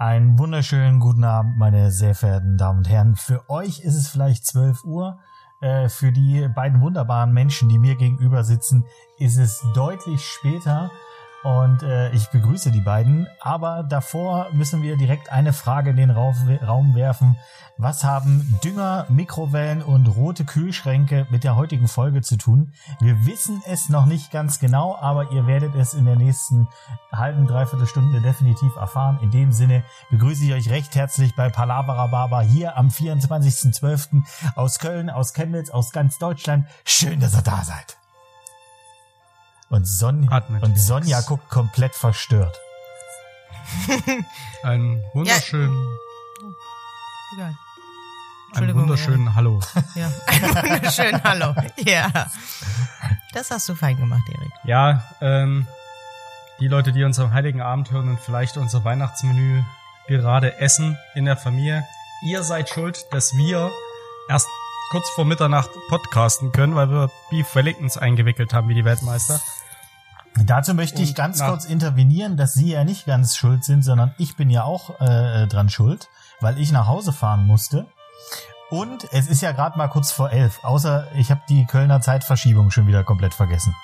Einen wunderschönen guten Abend, meine sehr verehrten Damen und Herren. Für euch ist es vielleicht 12 Uhr. Äh, für die beiden wunderbaren Menschen, die mir gegenüber sitzen, ist es deutlich später. Und äh, ich begrüße die beiden. Aber davor müssen wir direkt eine Frage in den Raum werfen. Was haben Dünger, Mikrowellen und rote Kühlschränke mit der heutigen Folge zu tun? Wir wissen es noch nicht ganz genau, aber ihr werdet es in der nächsten halben, dreiviertel Stunde definitiv erfahren. In dem Sinne begrüße ich euch recht herzlich bei Palavra Baba hier am 24.12. aus Köln, aus Chemnitz, aus ganz Deutschland. Schön, dass ihr da seid. Und, Son und Sonja guckt komplett verstört. Ein wunderschönen. Ja. Ein wunderschönen Erik. Hallo. Ja, ein wunderschönen Hallo. Ja. Das hast du fein gemacht, Erik. Ja, ähm, die Leute, die uns am Heiligen Abend hören und vielleicht unser Weihnachtsmenü gerade essen in der Familie, ihr seid schuld, dass wir erst kurz vor Mitternacht podcasten können, weil wir Beef Wellingtons eingewickelt haben wie die Weltmeister. Dazu möchte ich ganz kurz intervenieren, dass Sie ja nicht ganz schuld sind, sondern ich bin ja auch äh, dran schuld, weil ich nach Hause fahren musste. Und es ist ja gerade mal kurz vor elf, außer ich habe die Kölner Zeitverschiebung schon wieder komplett vergessen.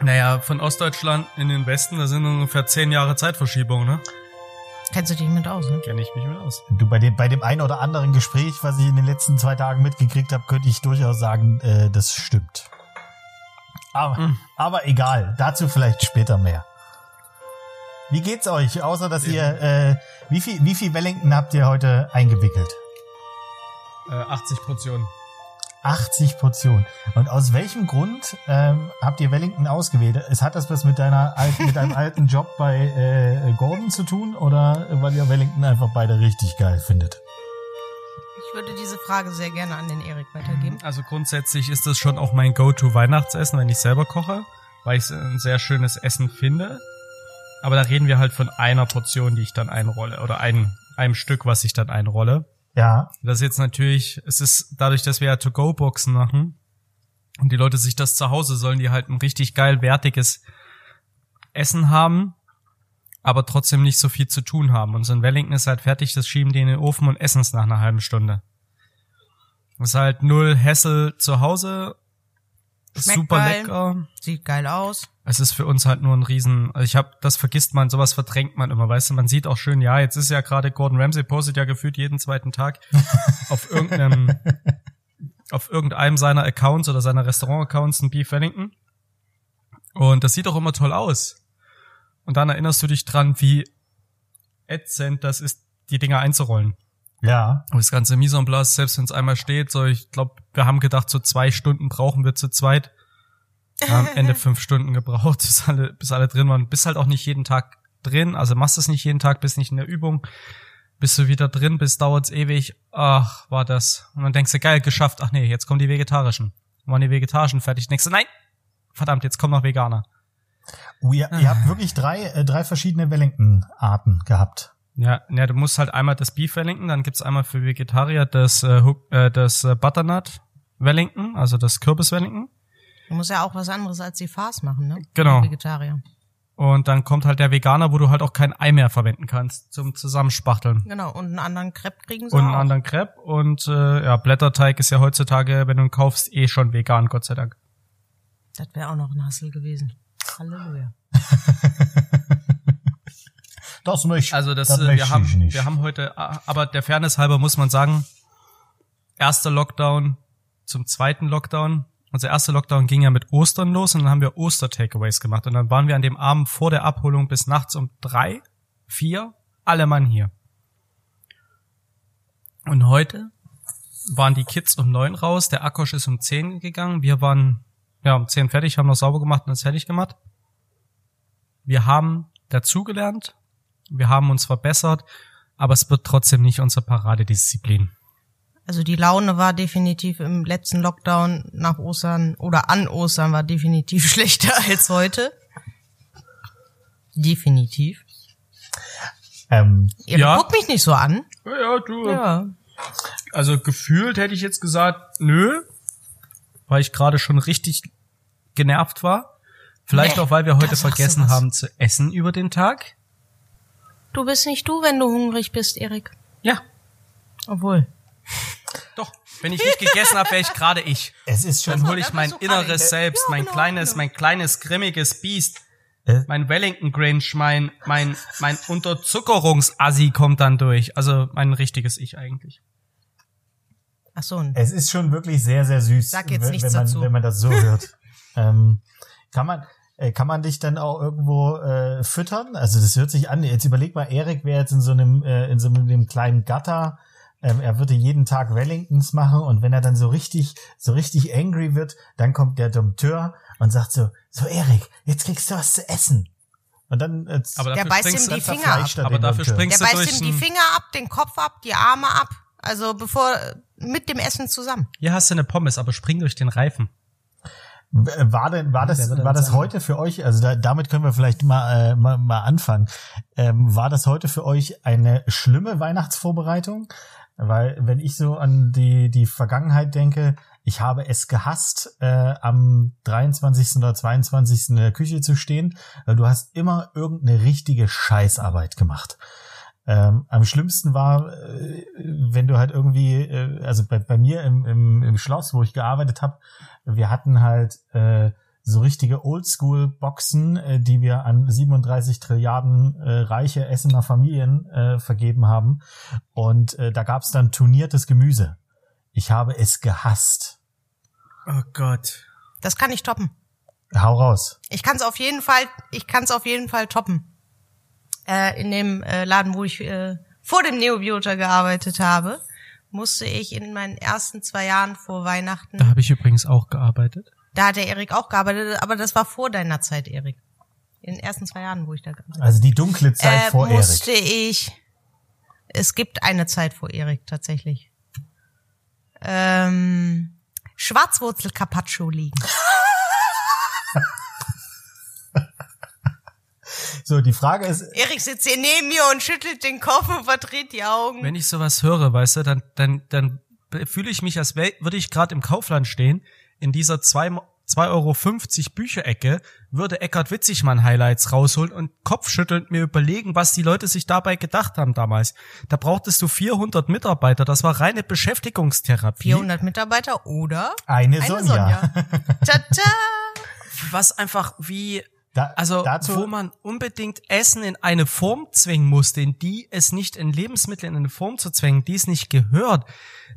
Naja, von Ostdeutschland in den Westen, da sind ungefähr zehn Jahre Zeitverschiebung, ne? Kennst du dich mit aus, ne? Kenne ich mich mit aus. Du, bei dem, bei dem einen oder anderen Gespräch, was ich in den letzten zwei Tagen mitgekriegt habe, könnte ich durchaus sagen, äh, das stimmt. Aber, Mhm. aber egal, dazu vielleicht später mehr. Wie geht's euch? Außer dass ihr, äh, wie viel, wie viel Wellington habt ihr heute eingewickelt? Äh, 80 Portionen. 80 Portionen. Und aus welchem Grund ähm, habt ihr Wellington ausgewählt? Es hat das was mit deiner alten, mit deinem alten Job bei äh, Gordon zu tun oder weil ihr Wellington einfach beide richtig geil findet? Ich würde diese Frage sehr gerne an den Erik weitergeben. Also grundsätzlich ist das schon auch mein Go-To-Weihnachtsessen, wenn ich selber koche, weil ich es ein sehr schönes Essen finde. Aber da reden wir halt von einer Portion, die ich dann einrolle oder ein, einem Stück, was ich dann einrolle. Ja, Das ist jetzt natürlich, es ist dadurch, dass wir ja To-Go-Boxen machen und die Leute sich das zu Hause sollen, die halt ein richtig geil wertiges Essen haben, aber trotzdem nicht so viel zu tun haben. Und so ein Wellington ist halt fertig, das schieben die in den Ofen und essen es nach einer halben Stunde. Das ist halt null Hassel zu Hause, Schmeckt super geil. lecker. Sieht geil aus. Es ist für uns halt nur ein Riesen, also ich habe, das vergisst man, sowas verdrängt man immer, weißt du, man sieht auch schön, ja, jetzt ist ja gerade Gordon Ramsay postet ja gefühlt jeden zweiten Tag auf irgendeinem, auf irgendeinem seiner Accounts oder seiner Restaurant-Accounts ein Beef Wellington. Und das sieht auch immer toll aus. Und dann erinnerst du dich dran, wie ätzend das ist, die Dinger einzurollen. ja. Und das ganze Mise en place, selbst wenn es einmal steht, so ich glaube, wir haben gedacht, so zwei Stunden brauchen wir zu zweit. Wir haben am Ende fünf Stunden gebraucht, bis alle, bis alle drin waren. Bist halt auch nicht jeden Tag drin, also machst es nicht jeden Tag, bist nicht in der Übung. Bist du wieder drin, bist dauert's ewig. Ach, war das. Und dann denkst du, geil, geschafft. Ach nee, jetzt kommen die Vegetarischen. Waren die Vegetarischen fertig? Denkst du, nein, verdammt, jetzt kommen noch Veganer. Oh, ihr, ihr habt wirklich drei, äh, drei verschiedene Wellington-Arten gehabt. Ja, ja, du musst halt einmal das Beef Wellington, dann gibt's einmal für Vegetarier das, äh, Hook- äh, das äh, Butternut Wellington, also das Kürbis Wellington. Du musst ja auch was anderes als die Farce machen, ne? Genau. Vegetarier. Und dann kommt halt der Veganer, wo du halt auch kein Ei mehr verwenden kannst zum Zusammenspachteln. Genau. Und einen anderen Crepe kriegen sie Und einen auch. anderen Crepe. Und äh, ja, Blätterteig ist ja heutzutage, wenn du ihn kaufst, eh schon vegan, Gott sei Dank. Das wäre auch noch ein Hassel gewesen. Halleluja. Das möchte Also das, das äh, möchte wir haben, ich nicht. wir haben heute, ah, aber der Fairness halber muss man sagen, erster Lockdown zum zweiten Lockdown. Unser erster Lockdown ging ja mit Ostern los und dann haben wir Oster-Takeaways gemacht. Und dann waren wir an dem Abend vor der Abholung bis nachts um drei, vier, alle Mann hier. Und heute waren die Kids um neun raus, der Akkosch ist um zehn gegangen, wir waren ja um zehn fertig, haben noch sauber gemacht und das fertig gemacht. Wir haben dazugelernt, wir haben uns verbessert, aber es wird trotzdem nicht unsere Paradedisziplin. Also die Laune war definitiv im letzten Lockdown nach Ostern oder an Ostern war definitiv schlechter als heute. Definitiv. ähm, Ihr Ja. guckt mich nicht so an. Ja, ja, du. Ja. Also gefühlt hätte ich jetzt gesagt, nö, weil ich gerade schon richtig genervt war. Vielleicht Nee, auch, weil wir heute vergessen haben zu essen über den Tag. Du bist nicht du, wenn du hungrig bist, Erik. Ja, Obwohl. Doch. Wenn ich nicht gegessen habe, wäre ich gerade ich. Es ist schon. Dann hole ich mein so inneres alles. Selbst, Ja, mein genau, kleines, genau. mein kleines grimmiges Biest, Äh? mein Wellington Grinch, mein mein mein Unterzuckerungsassi kommt dann durch. Also mein richtiges Ich eigentlich. Ach so, Es ist schon wirklich sehr, sehr süß, Sag jetzt wenn, nichts wenn, man, dazu. wenn man das so hört. ähm, kann man, äh, kann man dich dann auch irgendwo äh, füttern? Also das hört sich an. Jetzt überleg mal, Erik wäre jetzt in so einem, äh, in so einem kleinen Gatter. Ähm, er würde jeden Tag Wellingtons machen und wenn er dann so richtig, so richtig angry wird, dann kommt der Dompteur und sagt so, so Erik, jetzt kriegst du was zu essen. Und dann äh, Aber Der beißt ihm die Finger ab. er aber den dafür Dompteur. springst Der du beißt durch ihm die Finger ab, den Kopf ab, die Arme ab. Also bevor, mit dem Essen zusammen. Hier hast du eine Pommes, aber spring durch den Reifen. War denn, war das, war das heute für euch, also da, damit können wir vielleicht mal, äh, mal, mal anfangen. Ähm, war das heute für euch eine schlimme Weihnachtsvorbereitung? Weil, wenn ich so an die, die Vergangenheit denke, ich habe es gehasst, äh, am 23. oder 22. in der Küche zu stehen, weil du hast immer irgendeine richtige Scheißarbeit gemacht. Ähm, am schlimmsten war, äh, wenn du halt irgendwie, äh, also bei, bei mir im, im, im Schloss, wo ich gearbeitet habe, wir hatten halt äh, so richtige Oldschool-Boxen, äh, die wir an 37 Trilliarden äh, reiche Essener Familien äh, vergeben haben. Und äh, da gab's dann turniertes Gemüse. Ich habe es gehasst. Oh Gott. Das kann ich toppen. Hau raus. Ich kann es auf jeden Fall, ich kann es auf jeden Fall toppen. Äh, in dem äh, Laden, wo ich äh, vor dem Neobiota gearbeitet habe, musste ich in meinen ersten zwei Jahren vor Weihnachten, Da habe ich übrigens auch gearbeitet. Da hat der Erik auch gearbeitet, aber das war vor deiner Zeit, Erik. In den ersten zwei Jahren, wo ich da gearbeitet Also die dunkle Zeit habe, äh, vor Erik. musste ich, es gibt eine Zeit vor Erik tatsächlich, ähm, Schwarzwurzel Carpaccio liegen. So, die Frage ist, Erik sitzt hier neben mir und schüttelt den Kopf und verdreht die Augen. Wenn ich sowas höre, weißt du, dann, dann, dann fühle ich mich, als würde ich gerade im Kaufland stehen, in dieser 2 2,50 Euro Bücherecke, würde Eckhard Witzigmann Highlights rausholen und kopfschüttelnd mir überlegen, was die Leute sich dabei gedacht haben damals. Da brauchtest du 400 Mitarbeiter, das war reine Beschäftigungstherapie. 400 Mitarbeiter oder eine, eine Sonja. Sonja. Tada! Was einfach wie, Da, also dazu, wo man unbedingt Essen in eine Form zwingen musste, in die es nicht in Lebensmittel in eine Form zu zwängen, die es nicht gehört.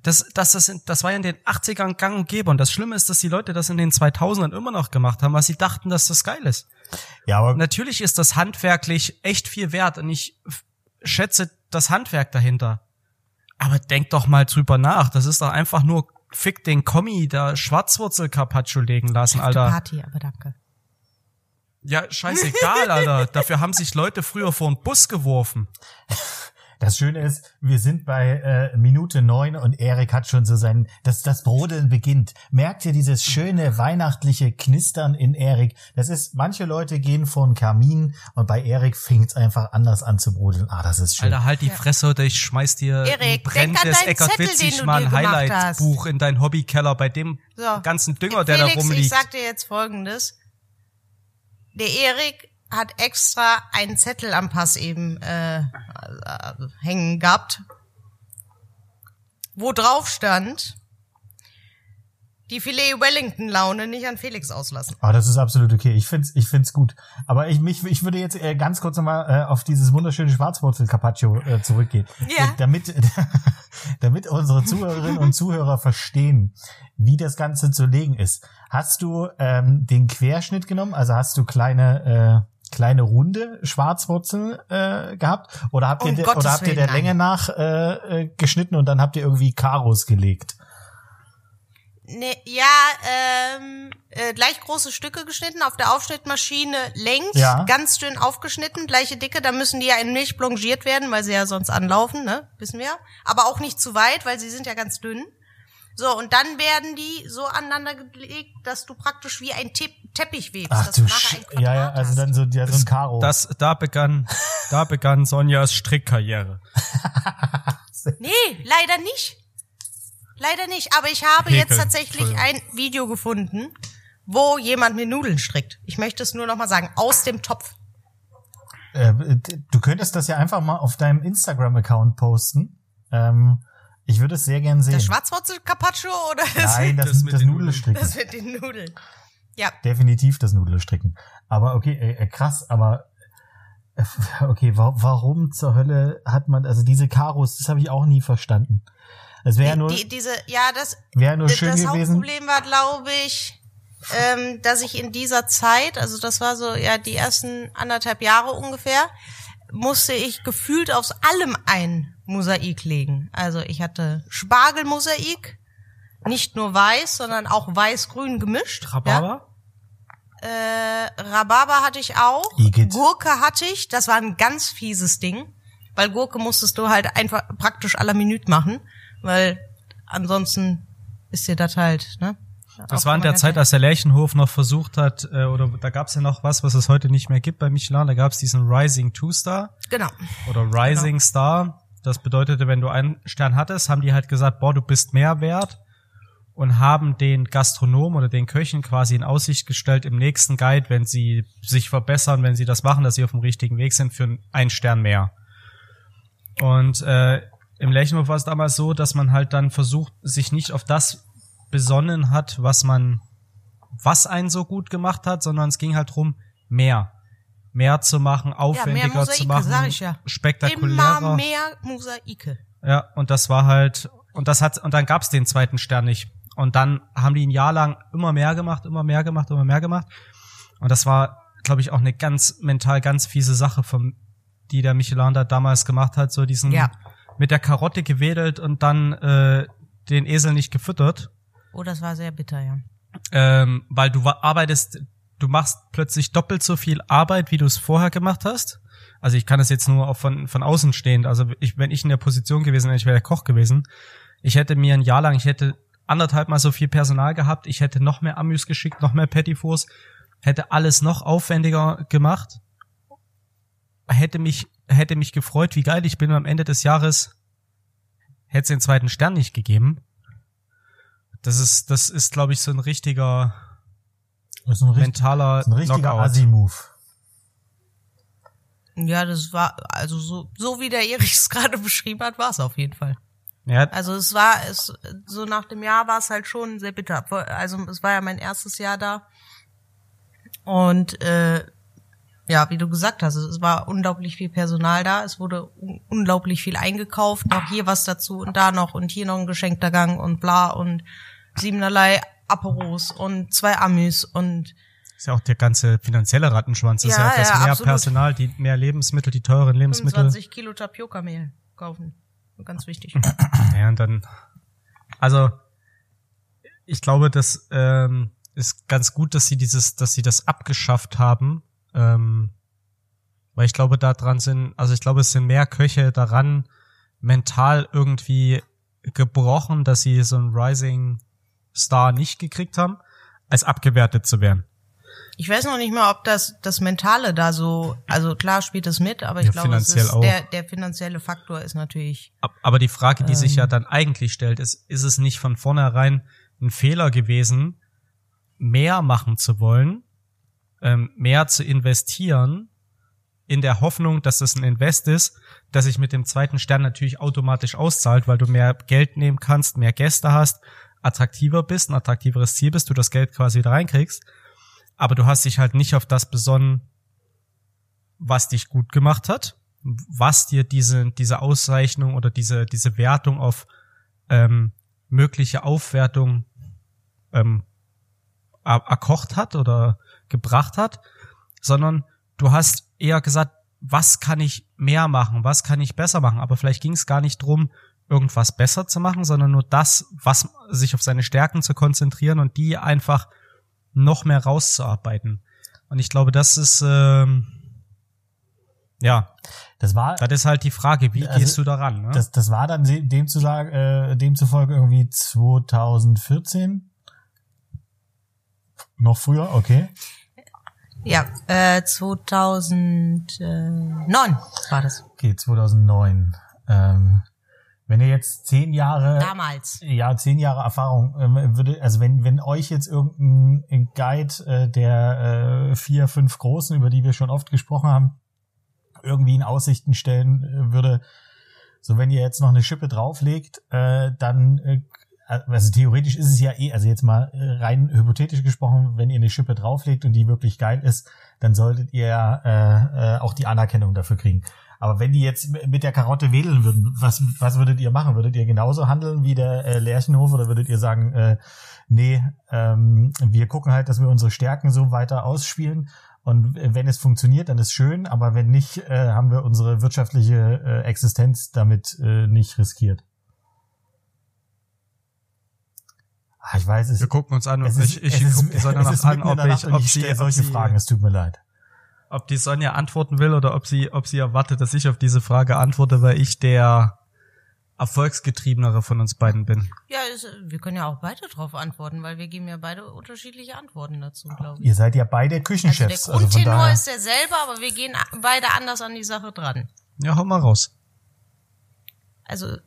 Das, das, das, das war ja in den 80ern gang und gäbe. Und das Schlimme ist, dass die Leute das in den 2000ern immer noch gemacht haben, weil sie dachten, dass das geil ist. ja, aber Natürlich ist das handwerklich echt viel wert und ich schätze das Handwerk dahinter. Aber denk doch mal drüber nach. Das ist doch einfach nur fick den Kommi da Schwarzwurzel Carpaccio legen lassen, Alter. Party, aber danke. Ja, scheißegal, Alter. Dafür haben sich Leute früher vor den Bus geworfen. Das Schöne ist, wir sind bei äh, Minute neun und Erik hat schon so sein, dass das Brodeln beginnt. Merkt ihr dieses schöne weihnachtliche Knistern in Erik? Das ist, manche Leute gehen vor den Kamin und bei Erik fängt's einfach anders an zu brodeln. Ah, das ist schön. Alter, halt die Fresse oder ich schmeiß dir Erik, ein brennendes du Witzigmann dir gemacht Highlight-Buch in deinen Hobbykeller bei dem So. ganzen Dünger, der da Felix, ich rumliegt. sag dir jetzt Folgendes. Der Erik hat extra einen Zettel am Pass eben äh, äh, hängen gehabt, wo drauf stand, die Filet Wellington Laune nicht an Felix auslassen. Ah, das ist absolut okay. Ich find's, ich find's gut. Aber ich, mich, ich würde jetzt äh, ganz kurz nochmal äh, auf dieses wunderschöne Schwarzwurzel Carpaccio äh, zurückgehen. Ja. Äh, damit, damit unsere Zuhörerinnen und Zuhörer verstehen, wie das Ganze zu legen ist. Hast du ähm, den Querschnitt genommen? Also hast du kleine, äh, kleine runde Schwarzwurzel äh, gehabt? Oder habt ihr, Um de, Gottes oder habt ihr der Länge nach äh, äh, geschnitten und dann habt ihr irgendwie Karos gelegt? Ne, ja, ähm, äh, gleich große Stücke geschnitten, auf der Aufschnittmaschine längs, Ja. ganz dünn aufgeschnitten, gleiche Dicke, da müssen die ja in Milch blanchiert werden, weil sie ja sonst anlaufen, ne, wissen wir. Aber auch nicht zu weit, weil sie sind ja ganz dünn. So, und dann werden die so aneinander gelegt, dass du praktisch wie ein Te Teppich webst. Ach dass du Sch Ja, ja, also dann so, ja, so ein Karo. Das, da begann, da begann Sonjas Strickkarriere. Nee, leider nicht. Leider nicht. Aber ich habe Häkel, jetzt tatsächlich ein. Video gefunden, wo jemand mir Nudeln strickt. Ich möchte es nur noch mal sagen, aus dem Topf. Äh, du könntest das ja einfach mal auf deinem Instagram-Account posten. Ähm, ich würde es sehr gern sehen. Das Schwarzwurzel-Carpaccio oder das, Nein, das, Das das, mit das den Nudelstricken. das mit den Nudeln? Ja, Definitiv das Nudelstricken. Aber okay, äh, äh, krass, aber äh, okay, wa warum zur Hölle hat man, also diese Karos, das habe ich auch nie verstanden. Es wäre ja nur, die, diese, ja, das, wäre nur das schön gewesen. Hauptproblem war, glaube ich, ähm, dass ich in dieser Zeit, also das war so ja die ersten anderthalb Jahre ungefähr, musste ich gefühlt aus allem ein Mosaik legen. Also ich hatte Spargelmosaik, nicht nur weiß, sondern auch weiß-grün gemischt. Ja? Rhabarber? Äh, Rhabarber hatte ich auch. Igitt. Gurke hatte ich. Das war ein ganz fieses Ding. Weil Gurke musstest du halt einfach praktisch aller Minute machen. Weil ansonsten ist dir das halt, ne? Das Auch war in der Zeit, als der Lerchenhof noch versucht hat, äh, oder da gab's ja noch was, was es heute nicht mehr gibt bei Michelin. Da gab's diesen Rising Two Star Genau. oder Rising Genau. Star. Das bedeutete, wenn du einen Stern hattest, haben die halt gesagt, boah, du bist mehr wert und haben den Gastronomen oder den Köchen quasi in Aussicht gestellt im nächsten Guide, wenn sie sich verbessern, wenn sie das machen, dass sie auf dem richtigen Weg sind, für einen Stern mehr. Und äh, im Lerchenhof war es damals so, dass man halt dann versucht, sich nicht auf das besonnen hat, was man, was einen so gut gemacht hat, sondern es ging halt drum, mehr. Mehr zu machen, aufwendiger Mosaike, zu machen, sag ich ja. spektakulärer. Immer mehr Mosaike. Ja, und das war halt, und das hat, und dann gab's den zweiten Stern nicht. Und dann haben die ein Jahr lang immer mehr gemacht, immer mehr gemacht, immer mehr gemacht. Und das war, glaube ich, auch eine ganz mental ganz fiese Sache, vom, die der Michelin da damals gemacht hat, so diesen Ja. Mit der Karotte gewedelt und dann äh, den Esel nicht gefüttert, Oh, das war sehr bitter, ja. ähm, weil du arbeitest, du machst plötzlich doppelt so viel Arbeit, wie du es vorher gemacht hast. Also ich kann das jetzt nur auch von, von außen stehend. Also ich, wenn ich in der Position gewesen wäre, ich wäre der Koch gewesen. Ich hätte mir ein Jahr lang, ich hätte anderthalb mal so viel Personal gehabt, ich hätte noch mehr Amüs geschickt, noch mehr Petitfours, hätte alles noch aufwendiger gemacht, hätte mich, hätte mich gefreut, wie geil ich bin und am Ende des Jahres hätte es den zweiten Stern nicht gegeben. Das ist, das ist, glaube ich, so ein richtiger Das ist ein, richtig, mentaler das ist ein richtiger Knockout. Assi-Move. Ja, das war, also so, so wie der Erich es gerade beschrieben hat, war es auf jeden Fall. Ja, Also es war, es, so nach dem Jahr war es halt schon sehr bitter. Also es war ja mein erstes Jahr da. Und äh, ja, wie du gesagt hast, es war unglaublich viel Personal da. Es wurde un unglaublich viel eingekauft, noch hier was dazu und da noch und hier noch ein geschenkter Gang und bla und siebenerlei Aperos und zwei Amüs und ist ja auch der ganze finanzielle Rattenschwanz. Das ist Ja, ja auch das ja, mehr absolut. Personal, die mehr Lebensmittel, die teuren Lebensmittel. 25 Kilo Tapioca-Mehl kaufen. Ganz wichtig. Ja, und dann, also ich glaube, das ähm, ist ganz gut, dass sie dieses, dass sie das abgeschafft haben, ähm, weil ich glaube, da dran sind, also ich glaube, es sind mehr Köche daran mental irgendwie gebrochen, dass sie so einen Rising Star nicht gekriegt haben, als abgewertet zu werden. Ich weiß noch nicht mal, ob das das Mentale da so, also klar spielt es mit, aber ich Ja, glaube, es ist der, der finanzielle Faktor ist natürlich. Ab- Aber die Frage, die sich ja Ähm. dann eigentlich stellt, ist, ist es nicht von vornherein ein Fehler gewesen, mehr machen zu wollen, ähm, mehr zu investieren, in der Hoffnung, dass es ein Invest ist, dass sich mit dem zweiten Stern natürlich automatisch auszahlt, weil du mehr Geld nehmen kannst, mehr Gäste hast, attraktiver bist, ein attraktiveres Ziel bist, du das Geld quasi wieder reinkriegst. Aber du hast dich halt nicht auf das besonnen, was dich gut gemacht hat, was dir diese, diese Auszeichnung oder diese, diese Wertung auf ähm, mögliche Aufwertung ähm, er- erkocht hat oder gebracht hat, sondern du hast eher gesagt, was kann ich mehr machen, was kann ich besser machen, aber vielleicht ging es gar nicht drum, irgendwas besser zu machen, sondern nur das, was sich auf seine Stärken zu konzentrieren und die einfach noch mehr rauszuarbeiten. Und ich glaube, das ist ähm, ja, Das war, das ist halt die Frage, wie Also, gehst du daran? Ne? das, das war dann se- demzufolge, äh, demzufolge irgendwie 2014. Noch früher, okay. Ja, äh, 2009 war das. Okay, 2009. Ähm, wenn ihr jetzt zehn Jahre, Damals. ja, zehn Jahre Erfahrung ähm, würde, also wenn, wenn euch jetzt irgendein Guide äh, der äh, vier, fünf Großen, über die wir schon oft gesprochen haben, irgendwie in Aussichten stellen äh, würde, so wenn ihr jetzt noch eine Schippe drauflegt, äh, dann äh, also theoretisch ist es ja eh, also jetzt mal äh, rein hypothetisch gesprochen, wenn ihr eine Schippe drauflegt und die wirklich geil ist, dann solltet ihr äh, äh, auch die Anerkennung dafür kriegen. Aber wenn die jetzt mit der Karotte wedeln würden, was, was würdet ihr machen? Würdet ihr genauso handeln wie der äh, Lerchenhof oder würdet ihr sagen, äh, nee, ähm, wir gucken halt, dass wir unsere Stärken so weiter ausspielen und wenn es funktioniert, dann ist schön, aber wenn nicht, äh, haben wir unsere wirtschaftliche äh, Existenz damit äh, nicht riskiert. Ah, ich weiß es. Wir gucken uns an und es ist, ich, ich es gucke die Sonja noch an, ob ich, ob ich sie, stelle ob solche sie, Fragen. Es tut mir leid. ob die Sonja antworten will oder ob sie, ob sie erwartet, dass ich auf diese Frage antworte, weil ich der erfolgsgetriebenere von uns beiden bin. Ja, ist, wir können ja auch beide drauf antworten, weil wir geben ja beide unterschiedliche Antworten dazu, glaube ich. Ihr seid ja beide Also der Küchenchefs. Also, von Grundtenor daher. ist derselbe, aber wir gehen beide anders an die Sache dran. Ja, hau mal raus. Also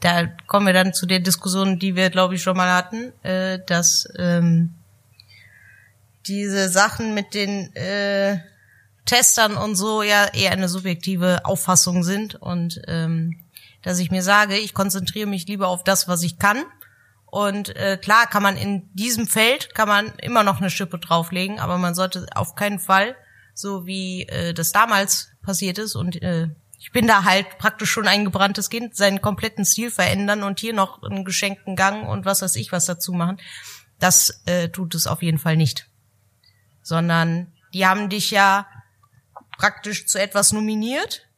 da kommen wir dann zu der Diskussion, die wir, glaube ich, schon mal hatten, äh, dass ähm, diese Sachen mit den äh, Testern und so ja eher eine subjektive Auffassung sind und ähm, dass ich mir sage, ich konzentriere mich lieber auf das, was ich kann. Und äh, klar kann man in diesem Feld kann man immer noch eine Schippe drauflegen, aber man sollte auf keinen Fall, so wie äh, das damals passiert ist und äh, ich bin da halt praktisch schon ein gebranntes Kind, seinen kompletten Stil verändern und hier noch einen geschenkten Gang und was weiß ich was dazu machen. Das äh, tut es auf jeden Fall nicht. Sondern die haben dich ja praktisch zu etwas nominiert,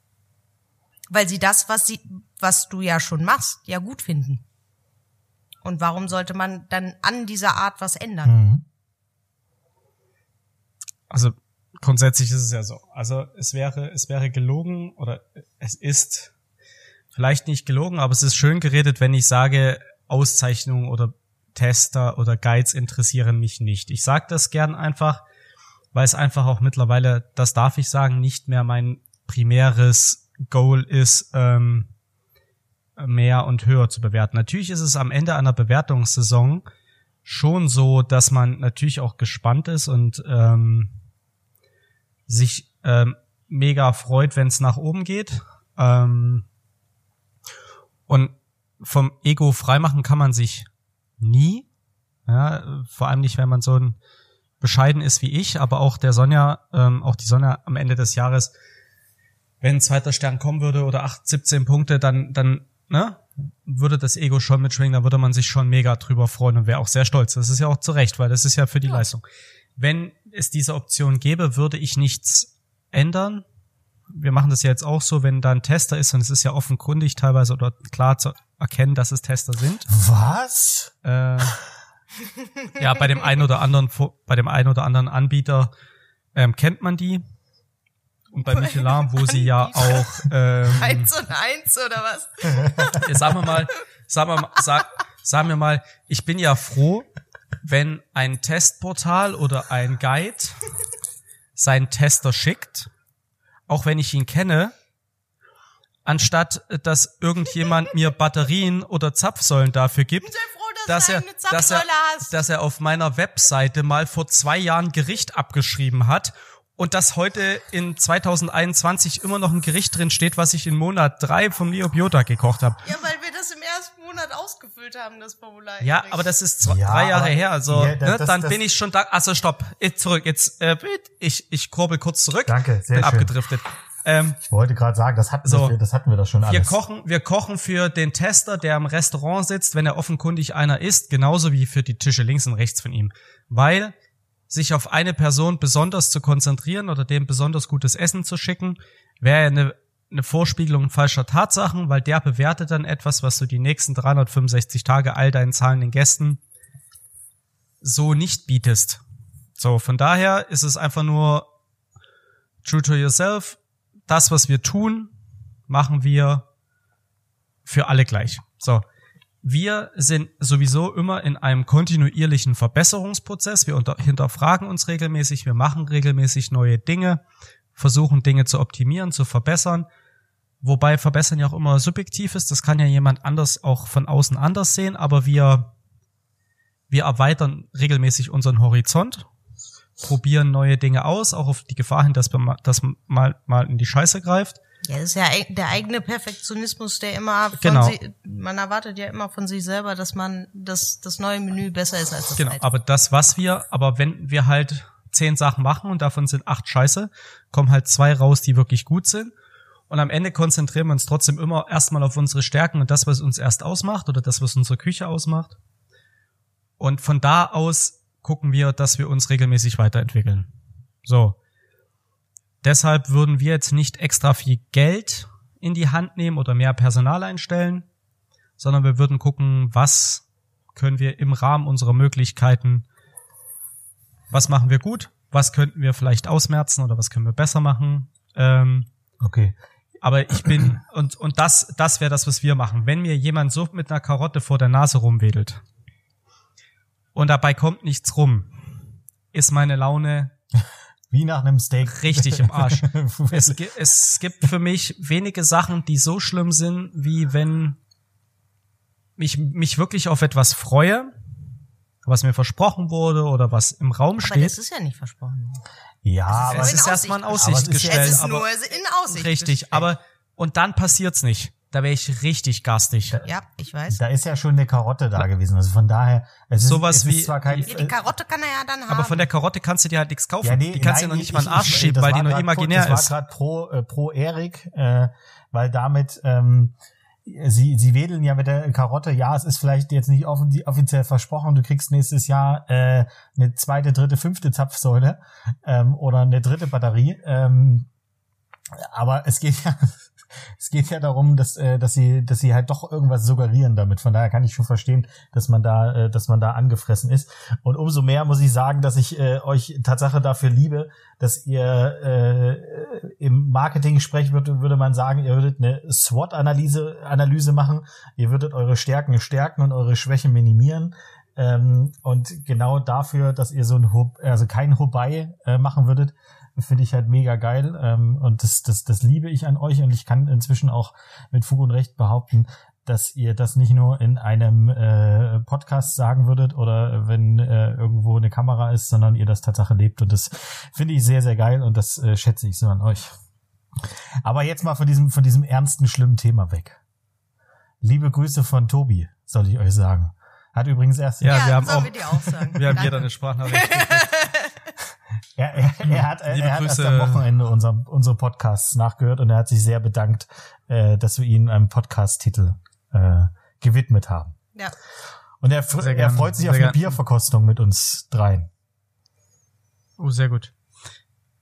weil sie das, was sie, was du ja schon machst, ja gut finden. Und warum sollte man dann an dieser Art was ändern? Mhm. Also grundsätzlich ist es ja so. Also es wäre, es wäre gelogen oder es ist vielleicht nicht gelogen, aber es ist schön geredet, wenn ich sage, Auszeichnungen oder Tester oder Guides interessieren mich nicht. Ich sage das gern einfach, weil es einfach auch mittlerweile, das darf ich sagen, nicht mehr mein primäres Goal ist, ähm, mehr und höher zu bewerten. Natürlich ist es am Ende einer Bewertungssaison schon so, dass man natürlich auch gespannt ist und ähm, sich ähm, mega freut, wenn es nach oben geht. Ähm, und vom Ego freimachen kann man sich nie. Ja, vor allem nicht, wenn man so ein bescheiden ist wie ich, aber auch der Sonja, ähm, auch die Sonja am Ende des Jahres, wenn ein zweiter Stern kommen würde oder 8, 17 Punkte, dann, dann, ne, würde das Ego schon mitschwingen, da würde man sich schon mega drüber freuen und wäre auch sehr stolz. Das ist ja auch zu Recht, weil das ist ja für die Ja. Leistung. Wenn es diese Option gäbe, würde ich nichts ändern. Wir machen das ja jetzt auch so, wenn da ein Tester ist und es ist ja offenkundig teilweise oder klar zu erkennen, dass es Tester sind. Was? Äh, ja, bei dem einen oder anderen, bei dem einen oder anderen Anbieter ähm, kennt man die. Und bei Michelin, wo sie ja auch, ähm, Eins und eins oder was? ja, sagen wir mal, sagen wir mal, sag, sagen wir mal, ich bin ja froh, wenn ein Testportal oder ein Guide seinen Tester schickt, auch wenn ich ihn kenne, anstatt dass irgendjemand mir Batterien oder Zapfsäulen dafür gibt, dass, er, dass er, dass er auf meiner Webseite mal vor zwei Jahren Gericht abgeschrieben hat und dass heute in 2021 immer noch ein Gericht drin steht, was ich in Monat drei vom Neo Biota gekocht habe. ja, weil wir das im ersten Monat ausgefüllt haben, das Formular. Ja, aber das ist zwei, Ja, drei Jahre her, also Ja, das- ne, das- dann das- bin ich schon da. Also stopp, jetzt zurück, jetzt äh, ich ich kurbel kurz zurück. Danke, sehr bin schön. abgedriftet. Ähm, Ich wollte gerade sagen, das hatten, So. wir, das hatten wir doch schon wir alles. kochen, wir kochen für den Tester, der im Restaurant sitzt, wenn er offenkundig einer ist, genauso wie für die Tische links und rechts von ihm, weil sich auf eine Person besonders zu konzentrieren oder dem besonders gutes Essen zu schicken, wäre eine eine Vorspiegelung falscher Tatsachen, weil der bewertet dann etwas, was du die nächsten 365 Tage all deinen zahlenden Gästen so nicht bietest. So, von daher ist es einfach nur true to yourself. Das, was wir tun, machen wir für alle gleich. So. Wir sind sowieso immer in einem kontinuierlichen Verbesserungsprozess. Wir hinterfragen uns regelmäßig. Wir machen regelmäßig neue Dinge, versuchen Dinge zu optimieren, zu verbessern. Wobei verbessern ja auch immer subjektiv ist. Das kann ja jemand anders auch von außen anders sehen. Aber wir, wir erweitern regelmäßig unseren Horizont probieren neue Dinge aus, auch auf die Gefahr hin, dass man dass man mal, mal in die Scheiße greift. Ja, das ist ja der eigene Perfektionismus, der immer von Genau. si- man erwartet ja immer von sich selber, dass man das, das neue Menü besser ist als das Genau, alte. aber das, was wir, aber wenn wir halt zehn Sachen machen und davon sind acht scheiße, kommen halt zwei raus, die wirklich gut sind. Und am Ende konzentrieren wir uns trotzdem immer erstmal auf unsere Stärken und das, was uns erst ausmacht oder das, was unsere Küche ausmacht. Und von da aus gucken wir, dass wir uns regelmäßig weiterentwickeln. So. Deshalb würden wir jetzt nicht extra viel Geld in die Hand nehmen oder mehr Personal einstellen, sondern wir würden gucken, was können wir im Rahmen unserer Möglichkeiten, was machen wir gut, was könnten wir vielleicht ausmerzen oder was können wir besser machen. Ähm, Okay. aber ich bin, und, und das, das wäre das, was wir machen. Wenn mir jemand so mit einer Karotte vor der Nase rumwedelt und dabei kommt nichts rum, ist meine Laune Wie nach einem Steak. richtig im Arsch. es, es gibt für mich wenige Sachen, die so schlimm sind, wie wenn ich mich wirklich auf etwas freue, was mir versprochen wurde oder was im Raum aber steht. das ist ja nicht versprochen. ja, Es aber Es ist erstmal in Aussicht. Aber ist gestellt. Es ist aber nur in Aussicht. richtig, gestellt. aber und dann passiert's nicht. Da wäre ich richtig garstig. Ja, ich weiß. da ist ja schon eine Karotte da gewesen. Also von daher, es ist, Sowas es wie- ist zwar kein, Ja, die Karotte kann er ja dann haben. Aber von der Karotte kannst du dir halt nichts kaufen. Ja, nee, die kannst du dir noch nicht ich- mal in den Arsch ich- schieben, weil die nur imaginär pro, ist. Das war gerade pro, äh, pro Erik, äh, weil damit, ähm, sie, sie wedeln ja mit der Karotte, ja, es ist vielleicht jetzt nicht offi offiziell versprochen, du kriegst nächstes Jahr äh, eine zweite, dritte, fünfte Zapfsäule ähm, oder eine dritte Batterie. Ähm, aber es geht ja, es geht ja darum, dass, äh, dass sie, dass sie halt doch irgendwas suggerieren damit. Von daher kann ich schon verstehen, dass man da, äh, dass man da angefressen ist. Und umso mehr muss ich sagen, dass ich äh, euch Tatsache dafür liebe, dass ihr äh, im Marketing sprecht, würde, würde man sagen, ihr würdet eine SWOT-Analyse Analyse machen, ihr würdet eure Stärken stärken und eure Schwächen minimieren. Ähm, und genau dafür, dass ihr so ein Hub, also kein Hubei äh, machen würdet, finde ich halt mega geil. Ähm, und das, das, das liebe ich an euch und ich kann inzwischen auch mit Fug und Recht behaupten, dass ihr das nicht nur in einem äh, Podcast sagen würdet oder wenn äh, irgendwo eine Kamera ist, sondern ihr das Tatsache lebt. Und das finde ich sehr, sehr geil und das äh, schätze ich so an euch. Aber jetzt mal von diesem, von diesem ernsten, schlimmen Thema weg. Liebe Grüße von Tobi, soll ich euch sagen. Hat übrigens erst Ja, wir haben auch- wir dir auch sagen. Wir haben jeder eine Sprachnachricht. gekriegt. Er, er, er hat, Liebe er hat erst am Wochenende unser, unsere Podcasts nachgehört und er hat sich sehr bedankt, äh, dass wir ihm einen Podcast-Titel äh, gewidmet haben. Ja. Und er, er gern, freut sich auf eine gern. Bierverkostung mit uns dreien. Oh, sehr gut.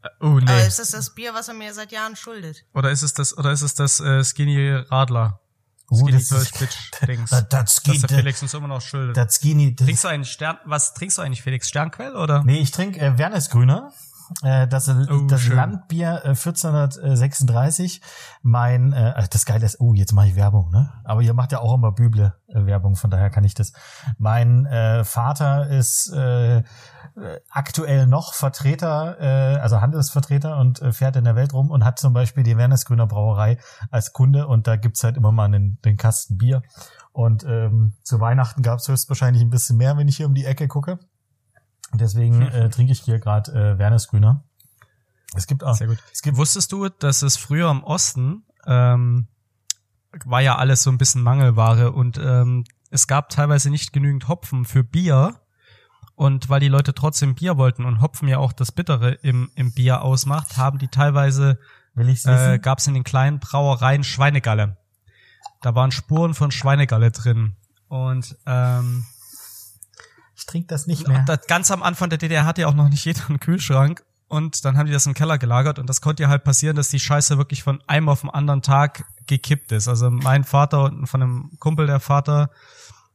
Äh, Oh, Aber nee. ist das das Bier, was er mir seit Jahren schuldet? Oder ist es das, oder ist es das äh, Skinny Radler? Skinny das ist- Bitch Dings. Das, das, Das der geht, Felix uns immer noch schuldet. das Skinny, das, Trinkst du eigentlich Stern, was trinkst du eigentlich, Felix? Sternquell oder? Nee, ich trinke äh, Wernesgrüner. Äh, das Oh, das schön. Landbier äh, 1436. Mein, äh, das Geile ist, oh, jetzt mache ich Werbung, ne? Aber ihr macht ja auch immer Büble äh, Werbung, von daher kann ich das. Mein äh, Vater ist äh, äh, aktuell noch Vertreter, äh, also Handelsvertreter und äh, fährt in der Welt rum und hat zum Beispiel die Wernesgrüner Brauerei als Kunde und da gibt's halt immer mal einen, den Kasten Bier. Und ähm, zu Weihnachten gab's höchstwahrscheinlich ein bisschen mehr, wenn ich hier um die Ecke gucke. Deswegen äh, trinke ich hier gerade äh, Wernesgrüner. Es gibt auch, Sehr gut. es gibt Wusstest du, dass es früher im Osten ähm, war ja alles so ein bisschen Mangelware und ähm, es gab teilweise nicht genügend Hopfen für Bier. Und weil die Leute trotzdem Bier wollten und Hopfen ja auch das Bittere im, im Bier ausmacht, haben die teilweise, will ich's äh, wissen? gab es in den kleinen Brauereien Schweinegalle. Da waren Spuren von Schweinegalle drin. Und ähm, ich trinke das nicht mehr. das, ganz am Anfang der DDR hatte ja auch noch nicht jeder einen Kühlschrank. Und dann haben die das im Keller gelagert und das konnte ja halt passieren, dass die Scheiße wirklich von einem auf den anderen Tag gekippt ist. Also mein Vater und von einem Kumpel der Vater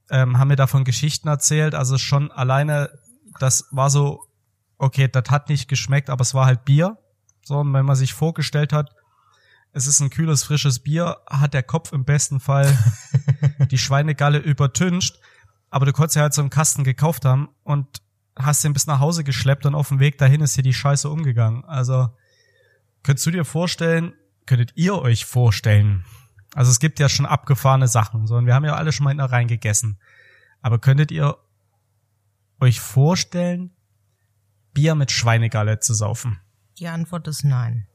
ähm, haben mir davon Geschichten erzählt. Also schon alleine, das war so, okay, das hat nicht geschmeckt, aber es war halt Bier. So, und wenn man sich vorgestellt hat, es ist ein kühles, frisches Bier, hat der Kopf im besten Fall die Schweinegalle übertüncht. Aber du konntest ja halt so einen Kasten gekauft haben und hast den bis nach Hause geschleppt und auf dem Weg dahin ist hier die Scheiße umgegangen. Also könntest du dir vorstellen, könntet ihr euch vorstellen, also es gibt ja schon abgefahrene Sachen, so und wir haben ja alle schon mal in rein gegessen. Aber könntet ihr euch vorstellen, Bier mit Schweinegalle zu saufen? Die Antwort ist nein.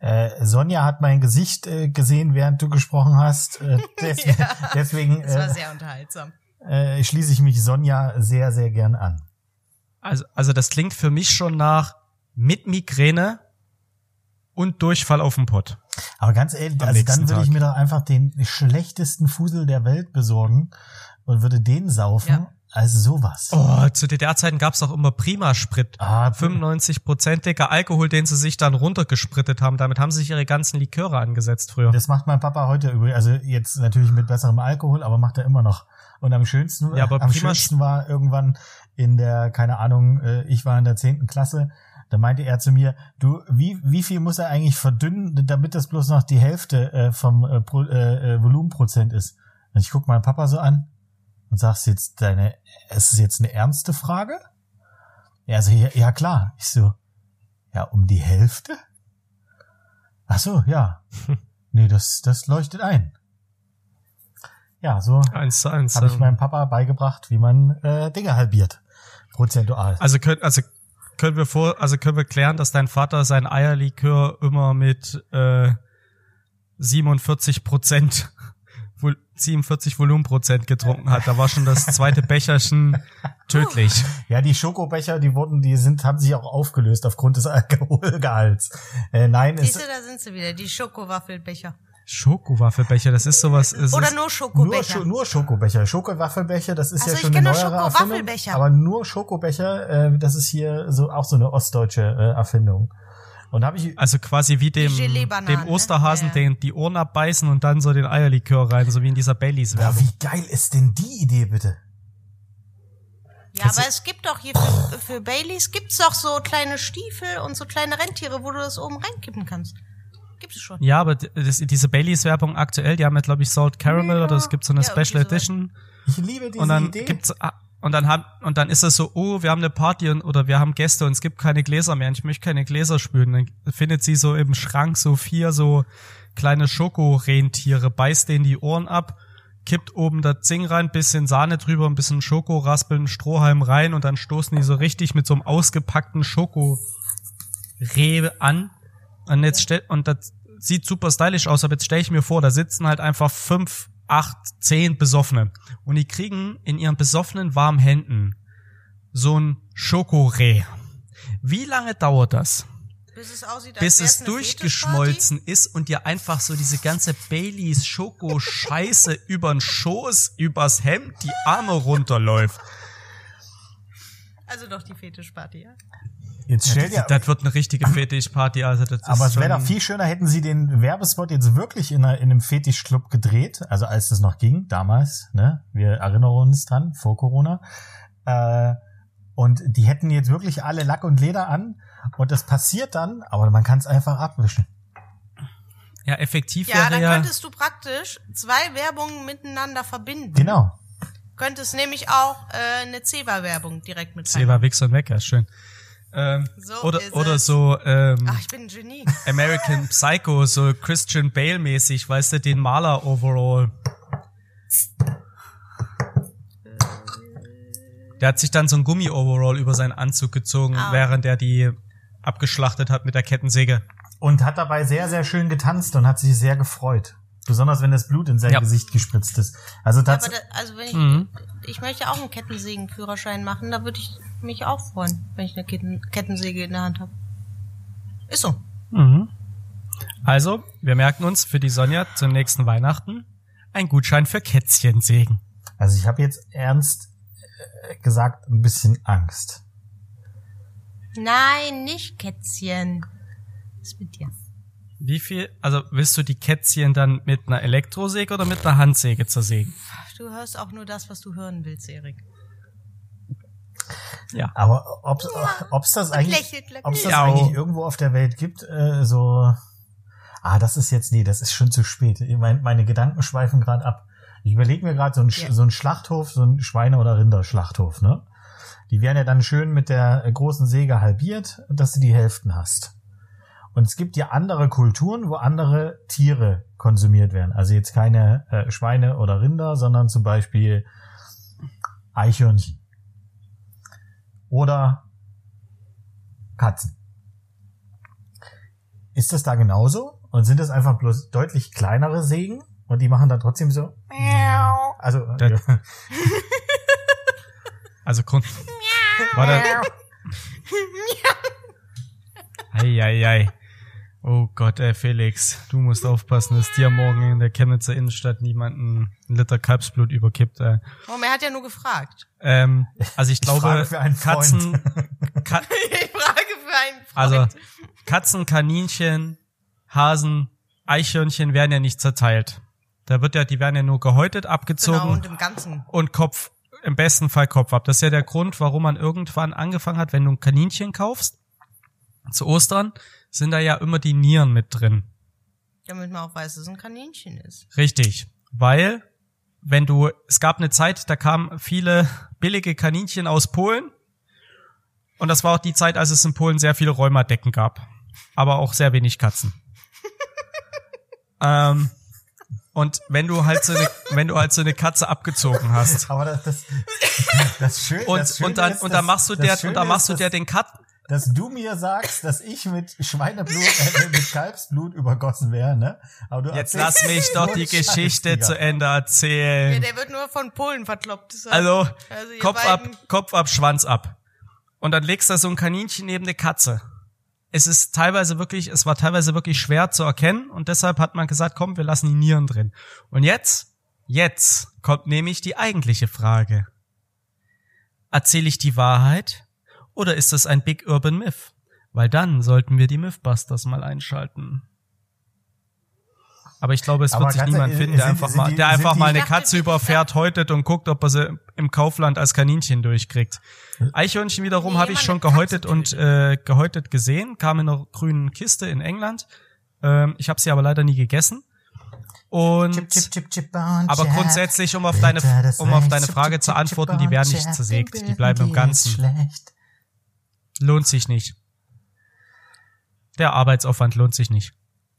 Äh, Sonja hat mein Gesicht äh, gesehen, während du gesprochen hast. Äh, des Ja, deswegen Das war äh, sehr unterhaltsam. äh, schließe ich mich Sonja sehr, sehr gern an. Also, also das klingt für mich schon nach mit Migräne und Durchfall auf dem Pott. Aber ganz ehrlich, also dann würde ich mir doch einfach den schlechtesten Fusel der Welt besorgen und würde den saufen. Ja. Also sowas. Oh, zu DDR-Zeiten gab's auch immer Prima-Sprit. Ah, 95-prozentiger Alkohol, den sie sich dann runtergesprittet haben. Damit haben sie sich ihre ganzen Liköre angesetzt früher. Das macht mein Papa heute übrigens, also jetzt natürlich mit besserem Alkohol, aber macht er immer noch. Und am schönsten, Ja, aber am prima- schönsten war irgendwann in der, keine Ahnung, äh, ich war in der zehnten Klasse, da meinte er zu mir, du, wie, wie viel muss er eigentlich verdünnen, damit das bloß noch die Hälfte äh, vom Pro, äh, Volumenprozent ist? Und ich guck meinen Papa so an und sagst jetzt deine, ist es jetzt eine ernste Frage? Ja, also, ja, ja klar. Ich so, ja, um die Hälfte? Ach so, ja. Nee, das, das leuchtet ein. Ja, so Eins zu eins. habe ich ähm. meinem Papa beigebracht, wie man äh, Dinge halbiert. Prozentual. Also können, also können wir vor, also können wir klären, dass dein Vater sein Eierlikör immer mit äh, 47 Prozent, 47 Volumenprozent getrunken hat. Da war schon das zweite Becherchen tödlich. Ja, die Schokobecher, die wurden, die sind, haben sich auch aufgelöst aufgrund des Alkoholgehalts. Äh, nein, Siehst du, da sind sie wieder, die Schokowaffelbecher. Schokowaffelbecher, das ist sowas. Es Oder ist, nur nur, Schokobecher. Scho nur Schokobecher. Schokowaffelbecher, das ist Also ja schon eine nur neuere Erfindung. Aber nur Schokobecher, äh, das ist hier so auch so eine ostdeutsche äh, Erfindung. Und habe ich also quasi wie dem, dem Osterhasen ne? Ja, ja. den die Ohren abbeißen und dann so den Eierlikör rein, so wie in dieser Baileys ja, Werbung. wie geil ist denn die Idee bitte? Ja, aber es gibt doch hier für, für Baileys gibt's doch so kleine Stiefel und so kleine Rentiere, wo du das oben reinkippen kannst. Gibt es schon. Ja, aber das, diese Baileys Werbung aktuell, die haben ja glaube ich Salt Caramel Ja. oder es gibt so eine Ja, Special. Edition. Ich liebe diese und dann Idee. gibt's ah, und dann haben und dann ist es so, oh, wir haben eine Party und, oder wir haben Gäste und es gibt keine Gläser mehr. und Ich möchte keine Gläser spülen. Dann findet sie so im Schrank so vier so kleine Schokorentiere, beißt denen die Ohren ab, kippt oben das Ding rein, bisschen Sahne drüber, ein bisschen Schokoraspeln, Strohhalm rein und dann stoßen die so richtig mit so einem ausgepackten Schokoreh an. Und jetzt stell, und das sieht super stylisch aus, aber jetzt stelle ich mir vor, da sitzen halt einfach fünf, acht, zehn Besoffene. Und die kriegen in ihren besoffenen warmen Händen so ein Schokoreh. Wie lange dauert das? Bis es aussieht, bis es durchgeschmolzen ist und dir einfach so diese ganze Baileys Schoko Scheiße übern Schoß, übers Hemd, die Arme runterläuft. Also doch die Fetischparty, ja? Jetzt stell dir, Das wird eine richtige Fetischparty, also das aber ist es wäre doch viel schöner, hätten sie den Werbespot jetzt wirklich in, einer, in einem Fetischclub gedreht, also als das noch ging, damals, ne? Wir erinnern uns dran, vor Corona. Äh, und die hätten jetzt wirklich alle Lack und Leder an und das passiert dann, aber man kann es einfach abwischen. Ja, effektiv Ja, wäre dann ja. könntest du praktisch zwei Werbungen miteinander verbinden. Genau. Könntest nämlich auch äh, eine Ceva-Werbung direkt mit Silber, Wichs und Wecker, schön. Ähm, So oder ist oder es. so ähm, Ach, ich bin ein Genie. American Psycho, so Christian Bale mäßig, weißt du, den Maler Overall. Der hat sich dann so ein Gummi-Overall über seinen Anzug gezogen, Ah. während er die abgeschlachtet hat mit der Kettensäge. Und hat dabei sehr, sehr schön getanzt und hat sich sehr gefreut. Besonders wenn das Blut in sein Ja. Gesicht gespritzt ist. Also Aber tats da, also wenn ich, Mhm. ich möchte auch einen Kettensägenführerschein machen, da würde ich mich auch freuen, wenn ich eine Ketten, Kettensäge in der Hand habe. Ist so. Mhm. Also, wir merken uns für die Sonja zum nächsten Weihnachten ein Gutschein für Kätzchensägen. also ich habe jetzt ernst äh, gesagt ein bisschen Angst. Nein, nicht Kätzchen. Was ist mit dir? Wie viel, also willst du die Kätzchen dann mit einer Elektrosäge oder mit einer Handsäge zersägen? Du hörst auch nur das, was du hören willst, Erik. Ja. Aber ob ob's das eigentlich ob's das eigentlich irgendwo auf der Welt gibt, äh, so Ah, das ist jetzt nee, das ist schon zu spät. Mein, meine Gedanken schweifen gerade ab. Ich überlege mir gerade so ein Ja. so ein Schlachthof, so ein Schweine- oder Rinderschlachthof, ne? Die werden ja dann schön mit der großen Säge halbiert, dass du die Hälften hast. Und es gibt ja andere Kulturen, wo andere Tiere konsumiert werden. Also jetzt keine äh, Schweine oder Rinder, sondern zum Beispiel Eichhörnchen. Oder Katzen. Ist das da genauso? Und sind das einfach bloß deutlich kleinere Sägen? Und die machen dann trotzdem so. Also, Das- Also Grund. Warte. Eieiei. Oh Gott, ey, Felix, du musst aufpassen, dass dir morgen in der Chemnitzer Innenstadt niemanden ein Liter Kalbsblut überkippt. Ey. Oh, er hat ja nur gefragt. Ähm, also ich glaube, frage für einen Freund. Katzen, Ka Ich frage für einen Freund. also Katzen, Kaninchen, Hasen, Eichhörnchen werden ja nicht zerteilt. Da wird ja, die werden ja nur gehäutet, abgezogen genau, und im Ganzen. und Kopf, im besten Fall Kopf ab. Das ist ja der Grund, warum man irgendwann angefangen hat, wenn du ein Kaninchen kaufst, zu Ostern, sind da ja immer die Nieren mit drin. Damit man auch weiß, dass es ein Kaninchen ist. Richtig. Weil, wenn du, es gab eine Zeit, da kamen viele billige Kaninchen aus Polen. Und das war auch die Zeit, als es in Polen sehr viele Rheumadecken gab. Aber auch sehr wenig Katzen. ähm, und wenn du halt so eine, wenn du halt so eine Katze abgezogen hast, aber das, das, das Schöne, und, das Schöne und dann, ist, und dann machst du das der, und dann machst du der den Kat, dass du mir sagst, dass ich mit Schweineblut, äh, mit Kalbsblut übergossen wäre, ne? Aber du Jetzt lass mich doch die Geschichte zu Ende Ja, erzählen. der wird nur von Polen verkloppt. Also, Also Kopf ab, beiden- Kopf ab, Schwanz ab. Und dann legst du so ein Kaninchen neben eine Katze. Es ist teilweise wirklich, es war teilweise wirklich schwer zu erkennen und deshalb hat man gesagt, komm, wir lassen die Nieren drin. Und jetzt, jetzt kommt nämlich die eigentliche Frage. Erzähle ich die Wahrheit oder ist es ein Big Urban Myth? Weil dann sollten wir die Mythbusters mal einschalten. Aber ich glaube, es Aber wird sich ganz niemand finden, der sind- einfach sind mal, die- der einfach die- mal eine Katze die- überfährt, häutet und guckt, ob er sie im Kaufland als Kaninchen durchkriegt. Eichhörnchen wiederum Nee, habe ich schon gehäutet und äh, gehäutet gesehen, kam in einer grünen Kiste in England. Ähm, ich habe sie aber leider nie gegessen. Und Chip, chip, chip, chip, und aber Jack. grundsätzlich, um auf deine, um auf deine chip, Frage chip, zu antworten, chip, die werden nicht zersägt, die bleiben im Ganzen. Schlecht. Lohnt sich nicht. Der Arbeitsaufwand lohnt sich nicht.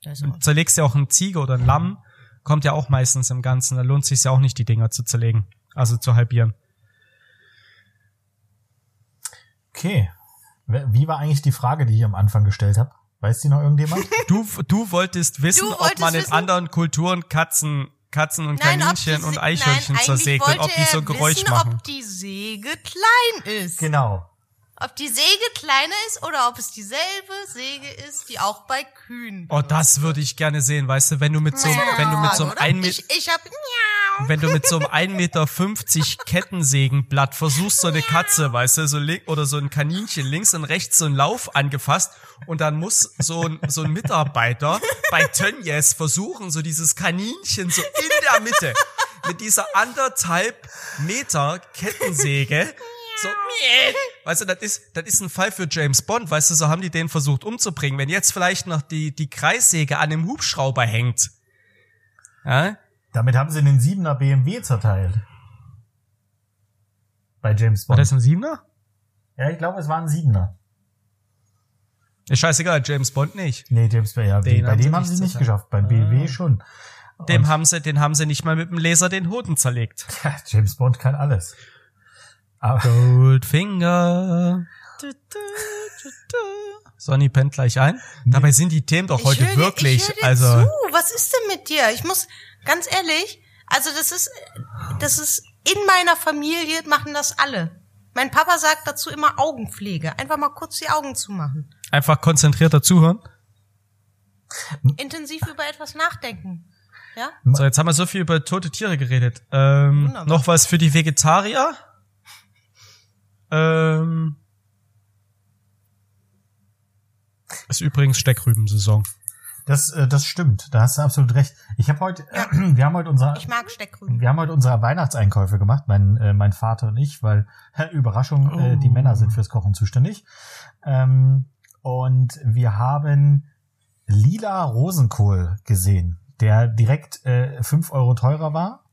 Ist Du zerlegst ja auch ein Ziege oder ein Lamm, kommt ja auch meistens im Ganzen. Da lohnt sich ja auch nicht, die Dinger zu zerlegen. Also zu halbieren. Okay. Wie war eigentlich die Frage, die ich am Anfang gestellt habe? Weiß die noch irgendjemand? Du, du wolltest wissen, Du ob wolltest man in wissen- anderen Kulturen Katzen, Katzen und Nein, ob Kaninchen die und Eichhörnchen Nein, zersägt und ob die so ein Geräusch wissen, machen. ob die Säge klein ist. genau. Ob die Säge kleiner ist oder ob es dieselbe Säge ist, die auch bei Kühen. Oh, das würde ich gerne sehen, weißt du, wenn du mit so, einem- wenn du mit so einem ein Ich, ich hab wenn du mit so einem 1,50 Meter Kettensägenblatt versuchst, so eine Katze, weißt du, so link, oder so ein Kaninchen links und rechts so einen Lauf angefasst und dann muss so ein, so ein Mitarbeiter bei Tönnies versuchen, so dieses Kaninchen so in der Mitte mit dieser anderthalb Meter Kettensäge so, weißt du, das ist, das ist ein Fall für James Bond, weißt du, so haben die den versucht umzubringen. Wenn jetzt vielleicht noch die, die Kreissäge an dem Hubschrauber hängt, ja, Damit haben sie den 7er BMW zerteilt. Bei James war Bond. das ein Siebener? Ja, ich glaube, es war ein 7er. Ist scheißegal, James Bond nicht. Nee, James Bond, ja, Den bei haben dem sie haben nicht sie nicht zerteilt. geschafft. Beim BMW schon. Dem Und- haben sie, den haben sie nicht mal mit dem Laser den Hoden zerlegt. Ja, James Bond kann alles. Aber, Goldfinger. Sonny pennt gleich ein. Dabei sind die Themen doch Ich heute hör dir- wirklich, ich hör dir also. Zu. Was ist denn mit dir? Ich muss, ganz ehrlich, also das ist, das ist, in meiner Familie machen das alle. Mein Papa sagt dazu immer Augenpflege. Einfach mal kurz die Augen zu machen. Einfach konzentrierter zuhören. Intensiv über etwas nachdenken. Ja? So, jetzt haben wir so viel über tote Tiere geredet. Ähm, Wunderbar. noch was für die Vegetarier? Ähm, ist übrigens Steckrübensaison. das, äh, das stimmt. Da hast du absolut recht. Ich habe heute, wir haben heute unser, Ich mag Steckrüben. wir haben heute unsere Weihnachtseinkäufe gemacht, mein, äh, mein Vater und ich, weil Überraschung, äh, die Oh. Männer sind fürs Kochen zuständig. Ähm, und wir haben lila Rosenkohl gesehen, der direkt äh, fünf Euro teurer war.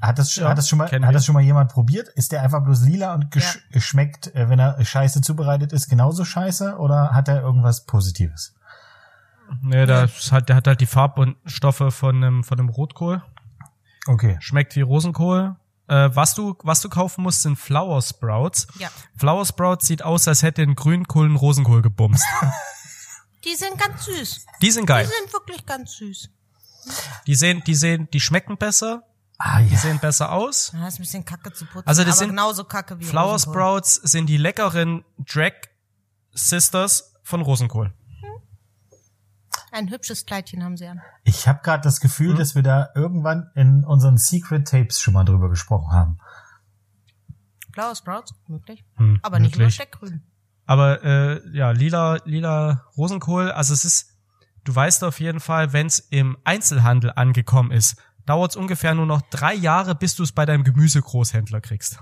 Hat das, Ja, hat das schon mal, hat das schon mal jemand probiert? Ist der einfach bloß lila und gesch geschmeckt, äh, wenn er scheiße zubereitet ist, genauso scheiße? Oder hat er irgendwas Positives? Nee, das hat, der hat halt die Farbstoffe von einem, von einem Rotkohl. Okay. Schmeckt wie Rosenkohl. Äh, was du, was du kaufen musst, sind Flower Sprouts. Ja. Flower Sprouts sieht aus, als hätte ein Grünkohl einen Rosenkohl gebumst. Die sind ganz süß. Die sind Die geil. sind wirklich ganz süß. Die sehen, die sehen, die schmecken besser, Ah die ja. sehen besser aus. Ja, ist ein bisschen kacke zu putzen. Also das aber sind genauso kacke wie Flower Rosenkohl. Sprouts sind die leckeren Drag Sisters von Rosenkohl. Ein hübsches Kleidchen haben sie an. Ich habe gerade das Hm? Gefühl, dass wir da irgendwann in unseren Secret Tapes schon mal drüber gesprochen haben. Flower Sprouts, möglich. Hm, aber nicht nur möglich. Steckgrün. Aber äh, ja, lila, lila Rosenkohl, also es ist, du weißt auf jeden Fall, wenn es im Einzelhandel angekommen ist, dauert es ungefähr nur noch drei Jahre, bis du es bei deinem Gemüsegroßhändler kriegst.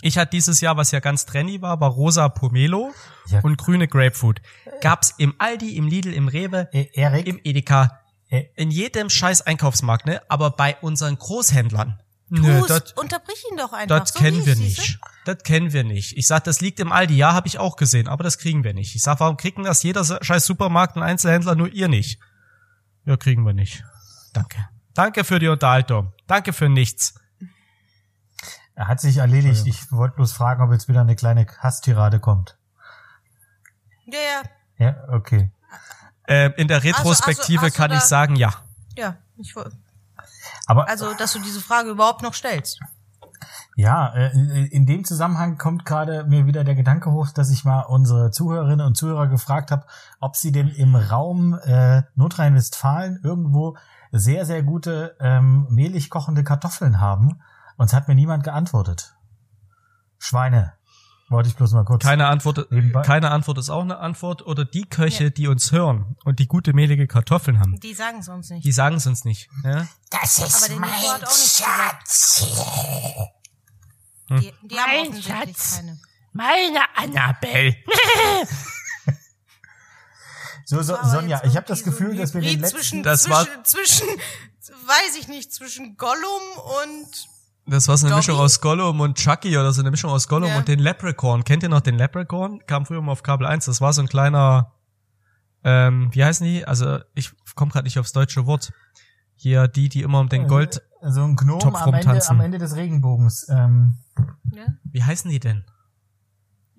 Ich hatte dieses Jahr, was ja ganz trendy war, war rosa Pomelo Ja. und grüne Grapefruit. Gab's im Aldi, im Lidl, im Rewe, Äh, Erik, im Edeka, äh, in jedem scheiß Einkaufsmarkt, ne? Aber bei unseren Großhändlern, nö, dort, unterbrich ihn doch einfach. das so kennen wir nicht. Das kennen wir nicht. Ich sag, das liegt im Aldi. Ja, habe ich auch gesehen, aber das kriegen wir nicht. Ich sag, warum kriegen das jeder scheiß Supermarkt und Einzelhändler, nur ihr nicht? Ja, kriegen wir nicht. Danke. Danke für die Unterhaltung. Danke für nichts. er hat sich erledigt. Ich wollte bloß fragen, ob jetzt wieder eine kleine Hasstirade kommt. Ja, ja, Ja, okay. Äh, in der Also, Retrospektive also, du kann ich sagen, ja. ja. Ich, woll- Aber also, dass du diese Frage überhaupt noch stellst. Ja, äh, in dem Zusammenhang kommt gerade mir wieder der Gedanke hoch, dass ich mal unsere Zuhörerinnen und Zuhörer gefragt habe, ob sie denn im Raum äh, Nordrhein-Westfalen irgendwo sehr, sehr gute ähm, mehlig kochende Kartoffeln haben. Und es hat mir niemand geantwortet. Schweine. Wollte ich bloß mal kurz. Keine Antwort, Nebenbei. keine Antwort ist auch eine Antwort. Oder die Köche, die uns hören und die gute mehlige Kartoffeln haben, Die sagen es uns nicht. die sagen es uns nicht. Ja? Das ist mein. Schatz. Die, die haben Mein Schatz. keine. Meine Annabelle. so, so, Sonja, ich habe das so Gefühl, ein dass wir den letzten... zwischen, Das war- zwischen, zwischen, weiß ich nicht, zwischen Gollum und Das war so eine Dobby? Mischung aus Gollum und Chucky oder so eine Mischung aus Gollum Ja. und den Leprechaun. Kennt ihr noch den Leprechaun? Kam früher mal auf Kabel 1. Das war so ein kleiner, ähm, wie heißen die? Also ich komme gerade nicht aufs deutsche Wort. Hier die, die immer um den Gold. So ein Gnom Topf am Ende, rumtanzen. am Ende des Regenbogens. Ähm, ja, Wie heißen die denn?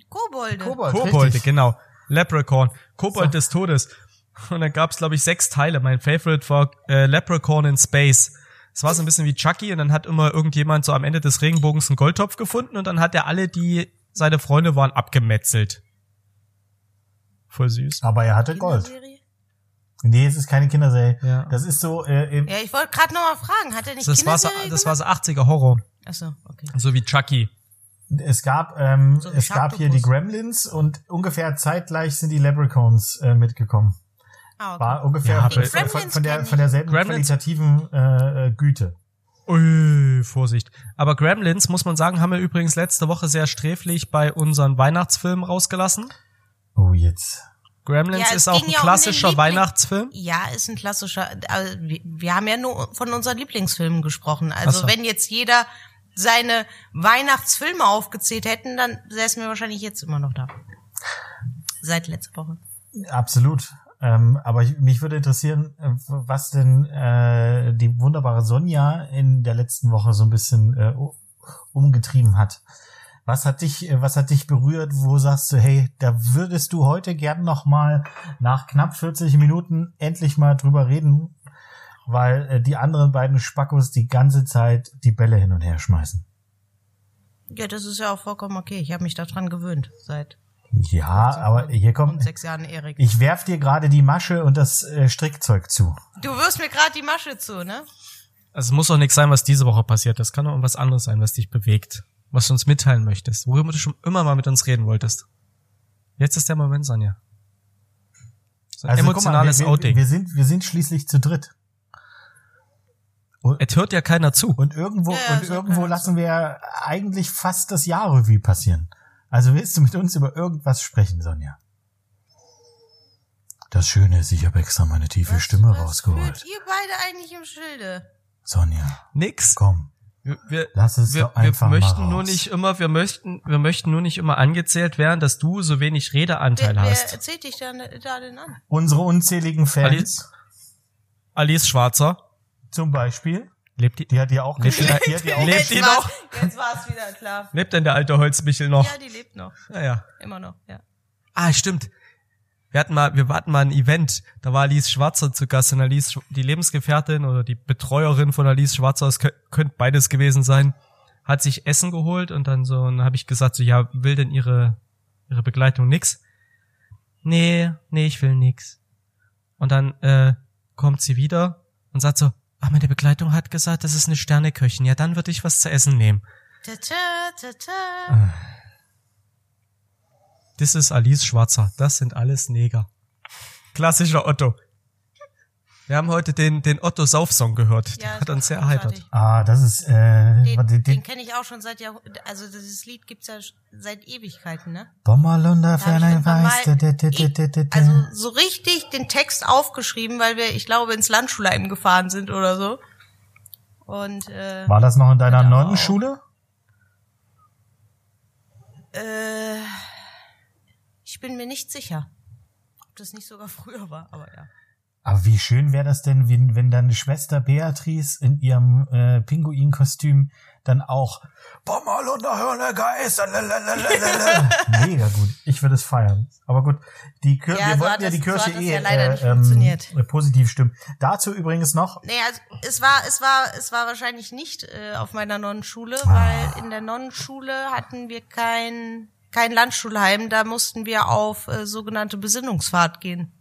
Kobolde. Kobold, Kobolde, richtig. genau. Leprechaun. Kobold So. des Todes. Und dann gab's, glaube ich, sechs Teile. Mein Favorite war äh, Leprechaun in Space. Es war so ein bisschen wie Chucky und dann hat immer irgendjemand so am Ende des Regenbogens einen Goldtopf gefunden und dann hat er alle, die seine Freunde waren, abgemetzelt. Voll süß. Aber er hatte Gold. Kinderserie? Nee, es ist keine Kinderserie. Ja. Das ist so, äh, im, Ja, ich wollte gerade noch mal fragen, hat er nicht Das war so, Kinderserie das war so 80er Horror. Achso, okay. So wie Chucky. Es gab, ähm, So es gab hier die. Gremlins und ungefähr zeitgleich sind die Leprechauns äh, mitgekommen. Ah, okay. War ungefähr Ja, von, von, von, der, von derselben Gremlins- qualitativen äh, äh, Güte. Ui, Vorsicht. Aber Gremlins, muss man sagen, haben wir übrigens letzte Woche sehr sträflich bei unseren Weihnachtsfilmen rausgelassen. Oh, jetzt. Gremlins Ja, ist auch ein ja um klassischer Liebling- Weihnachtsfilm. Ja, ist ein klassischer. Also wir, wir haben ja nur von unseren Lieblingsfilmen gesprochen. Also so. wenn jetzt jeder seine Weihnachtsfilme aufgezählt hätten, dann säßen wir wahrscheinlich jetzt immer noch da. Seit letzter Woche. Absolut. Ähm, aber ich, mich würde interessieren, äh, was denn äh, die wunderbare Sonja in der letzten Woche so ein bisschen äh, umgetrieben hat. Was hat dich, äh, was hat dich berührt? Wo sagst du, hey, da würdest du heute gern noch mal nach knapp 40 Minuten endlich mal drüber reden, weil äh, die anderen beiden Spackos die ganze Zeit die Bälle hin und her schmeißen. Ja, das ist ja auch vollkommen okay. Ich habe mich daran gewöhnt seit Ja, aber hier und kommt, sechs Jahren Erik. ich werf dir gerade die Masche und das äh, Strickzeug zu. Du wirst mir gerade die Masche zu, ne? Also es muss doch nichts sein, was diese Woche passiert. Das kann doch irgendwas anderes sein, was dich bewegt. Was du uns mitteilen möchtest. Worüber du schon immer mal mit uns reden wolltest. Jetzt ist der Moment, Sonja. So ein Also, guck emotionales mal, wir, wir, Outing. Wir sind, wir sind schließlich zu dritt. Es hört ja keiner zu. Und irgendwo, Ja, und irgendwo lassen wir eigentlich fast das Jahrrevue passieren. Also willst du mit uns über irgendwas sprechen, Sonja? Das Schöne ist, ich habe extra meine tiefe Stimme was rausgeholt. führt ihr beide eigentlich im Schilde? Sonja, Nix. komm. Wir, Lass es wir, doch einfach wir mal möchten raus. nur nicht immer, wir möchten, wir möchten nur nicht immer angezählt werden, dass du so wenig Wer, Redeanteil wer hast. erzählt dich da, da denn an? Unsere unzähligen Fans, Alice- Alice Schwarzer. Zum Beispiel. Lebt die, Die hat dir auch Lebt die- geschlagen. Die hat dir auch Lebt Jetzt die war's- noch? Jetzt war es wieder klar. lebt denn der alte Holzmichel noch? Ja, die lebt noch. Naja. Immer noch, ja. Ah, stimmt. Wir hatten mal, wir hatten mal ein Event, da war Alice Schwarzer zu Gast und Alice, die Lebensgefährtin oder die Betreuerin von Alice Schwarzer, es kö- könnte beides gewesen sein, hat sich Essen geholt und dann so, und dann habe ich gesagt, so, ja, will denn ihre, ihre Begleitung nix? Nee, nee, ich will nix. Und dann äh, kommt sie wieder und sagt so, ah, meine Begleitung hat gesagt, das ist eine Sterneköchin, ja, dann würde ich was zu essen nehmen. Ta -ta, ta -ta. Das ist Alice Schwarzer. Das sind alles Neger. Klassischer Otto. Wir haben heute den, den Otto Sauf-Song gehört. Der Ja, hat ist uns sehr großartig. erheitert. Ah, das ist, äh, Den, den, den, kenne ich auch schon seit Jahr, also dieses Lied gibt's ja seit Ewigkeiten, ne? Bommerlunder Da hab ich Ferne irgendwann weiß, mal- da, da, da, da, da, da. Also so richtig den Text aufgeschrieben, weil wir, ich glaube, ins Landschulheim gefahren sind oder so. Und äh, War das noch in deiner Genau. Nonnenschule? äh, ich bin mir nicht sicher, ob das nicht sogar früher war, aber ja. Aber wie schön wäre das denn, wenn, wenn deine Schwester Beatrice in ihrem äh, Pinguinkostüm dann auch Bommerlunder Hörner Geist. lalalala. Mega gut. Ich würde es feiern. Aber gut, die Kirche, Ja, wir so wollten ja die so Kirche es eh ja äh, funktioniert. äh, positiv stimmen. Dazu übrigens noch, Nee, also es war, es war, es war wahrscheinlich nicht äh, auf meiner Nonnenschule, Ah. weil in der Nonnenschule hatten wir kein, kein Landschulheim, da mussten wir auf äh, sogenannte Besinnungsfahrt gehen.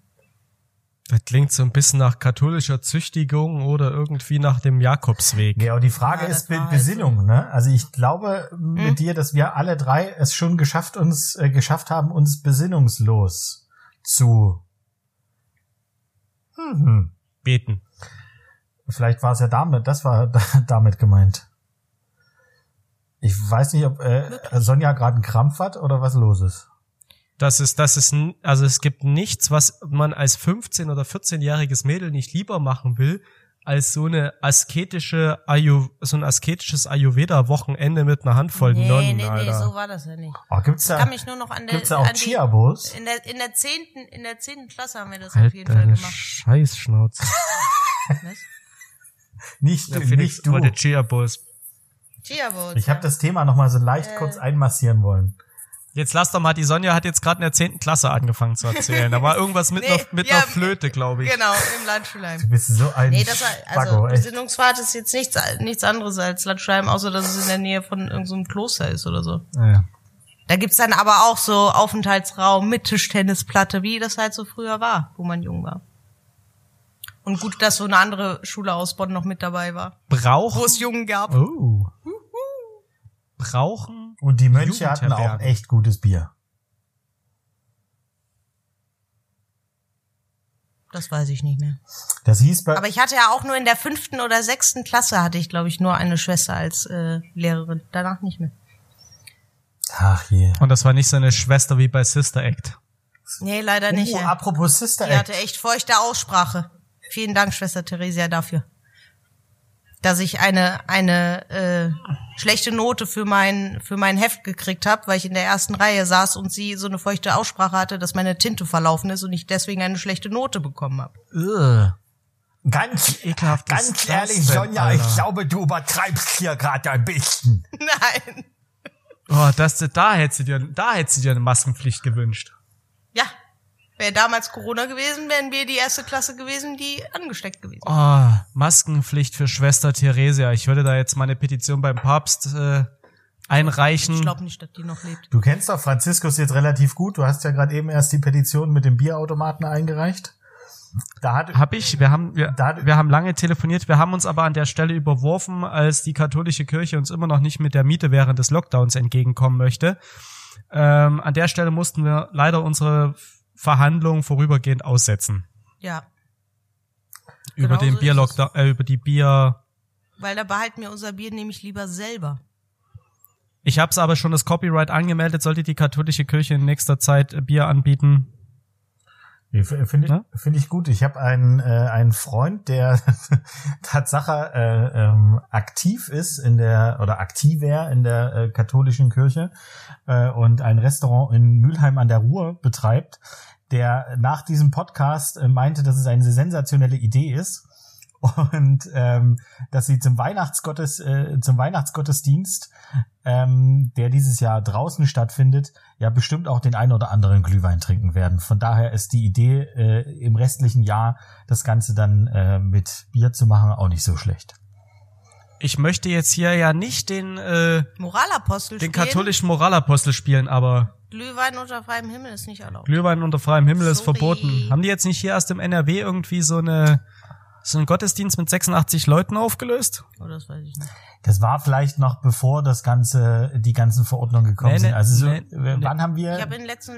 Das klingt so ein bisschen nach katholischer Züchtigung oder irgendwie nach dem Jakobsweg. ja, aber die Frage Ja, ist Be Besinnung, ne? Also ich glaube mit Hm? dir, dass wir alle drei es schon geschafft uns äh, geschafft haben, uns besinnungslos zu hm, Beten. Vielleicht war es ja damit, das war damit gemeint. Ich weiß nicht, ob äh, Sonja gerade einen Krampf hat oder was los ist. Das ist, das ist, also es gibt nichts, was man als 15- oder 14-jähriges Mädel nicht lieber machen will, als so eine asketische Ayu, so ein asketisches Ayurveda-Wochenende mit einer Handvoll nee, Nonnen, nee, nee, Alter. so war das ja nicht. Oh, gibt's Ich da, kann mich nur noch an der, gibt's da auch an die, Chiabos? in der, in der zehnten, in der zehnten Klasse haben wir das Halt auf jeden Fall deine gemacht. Scheißschnauze. Was? Nicht, Ja, du, Felix nicht du. wollte Chia-Bus. Chiabos. Ich habe das Thema noch mal so leicht kurz Äh. einmassieren wollen. Jetzt lass doch mal, die Sonja hat jetzt gerade in der 10. Klasse angefangen zu erzählen. Da war irgendwas mit, Nee, einer, mit ja, einer Flöte, glaube ich. Genau, im Landschulheim. Du bist so ein Nee, das war, also Spacko. Besinnungsfahrt ist jetzt nichts, nichts anderes als Landschulheim, außer dass es in der Nähe von irgendeinem so einem Kloster ist oder so. Ja. Da gibt's dann aber auch so Aufenthaltsraum mit Tischtennisplatte, wie das halt so früher war, wo man jung war. Und gut, dass so eine andere Schule aus Bonn noch mit dabei war, wo Brauchen. es Jungen gab. Oh. Brauchen. Und die Mönche hatten auch echt gutes Bier. Das weiß ich nicht mehr. Das hieß bei Aber ich hatte ja auch nur in der fünften oder sechsten Klasse hatte ich, glaube ich, nur eine Schwester als äh, Lehrerin. Danach nicht mehr. Ach je. Und das war nicht so eine Schwester wie bei Sister Act. Nee, leider nicht. Oh, ey. apropos Sister Die Act. hatte echt feuchte Aussprache. Vielen Dank, Schwester Theresia, dafür. Dass ich eine, eine äh, schlechte Note für mein, für mein Heft gekriegt habe, weil ich in der ersten Reihe saß und sie so eine feuchte Aussprache hatte, dass meine Tinte verlaufen ist und ich deswegen eine schlechte Note bekommen habe. Ganz, ekelhaft ganz ehrlich, Sonja, Alter? ich glaube, du übertreibst hier gerade ein bisschen. Nein. Oh, das, da hättest du dir, da hättest du dir eine Maskenpflicht gewünscht. Ja. Wäre damals Corona gewesen, wären wir die erste Klasse gewesen, die angesteckt gewesen. Oh, Maskenpflicht für Schwester Theresia. Ich würde da jetzt mal eine Petition beim Papst äh, einreichen. Ich glaube nicht, dass die noch lebt. Du kennst doch Franziskus jetzt relativ gut. Du hast ja gerade eben erst die Petition mit dem Bierautomaten eingereicht. Da hat Hab ich. Wir haben, wir, Da- wir haben lange telefoniert. Wir haben uns aber an der Stelle überworfen, als die katholische Kirche uns immer noch nicht mit der Miete während des Lockdowns entgegenkommen möchte. Ähm, an der Stelle mussten wir leider unsere Verhandlungen vorübergehend aussetzen. Ja. über Genau den so Bierlockdown, äh, über die Bier. Weil da behalten wir unser Bier nämlich lieber selber. Ich habe es aber schon das Copyright angemeldet. Sollte die katholische Kirche in nächster Zeit äh, Bier anbieten? Finde Ja? ich, finde ich gut. Ich habe einen, äh, einen Freund, der Tatsache äh, ähm, aktiv ist in der oder aktiver in der äh, katholischen Kirche äh, und ein Restaurant in Mülheim an der Ruhr betreibt, der nach diesem Podcast äh, meinte, dass es eine sensationelle Idee ist und ähm, dass sie zum Weihnachtsgottes äh, zum Weihnachtsgottesdienst, ähm, der dieses Jahr draußen stattfindet, ja bestimmt auch den einen oder anderen Glühwein trinken werden. Von daher ist die Idee äh, im restlichen Jahr das Ganze dann äh, mit Bier zu machen auch nicht so schlecht. Ich möchte jetzt hier ja nicht den, äh, Moralapostel den spielen. katholischen Moralapostel spielen, aber Glühwein unter freiem Himmel ist nicht erlaubt. Glühwein unter freiem Himmel ist Sorry. verboten. Haben die jetzt nicht hier erst im NRW irgendwie so eine so einen Gottesdienst mit 86 Leuten aufgelöst? Oh, das weiß ich nicht. Das war vielleicht noch bevor das ganze die ganzen Verordnungen gekommen Nee, nee, sind. Also so, nee, wann haben wir Ich habe in den letzten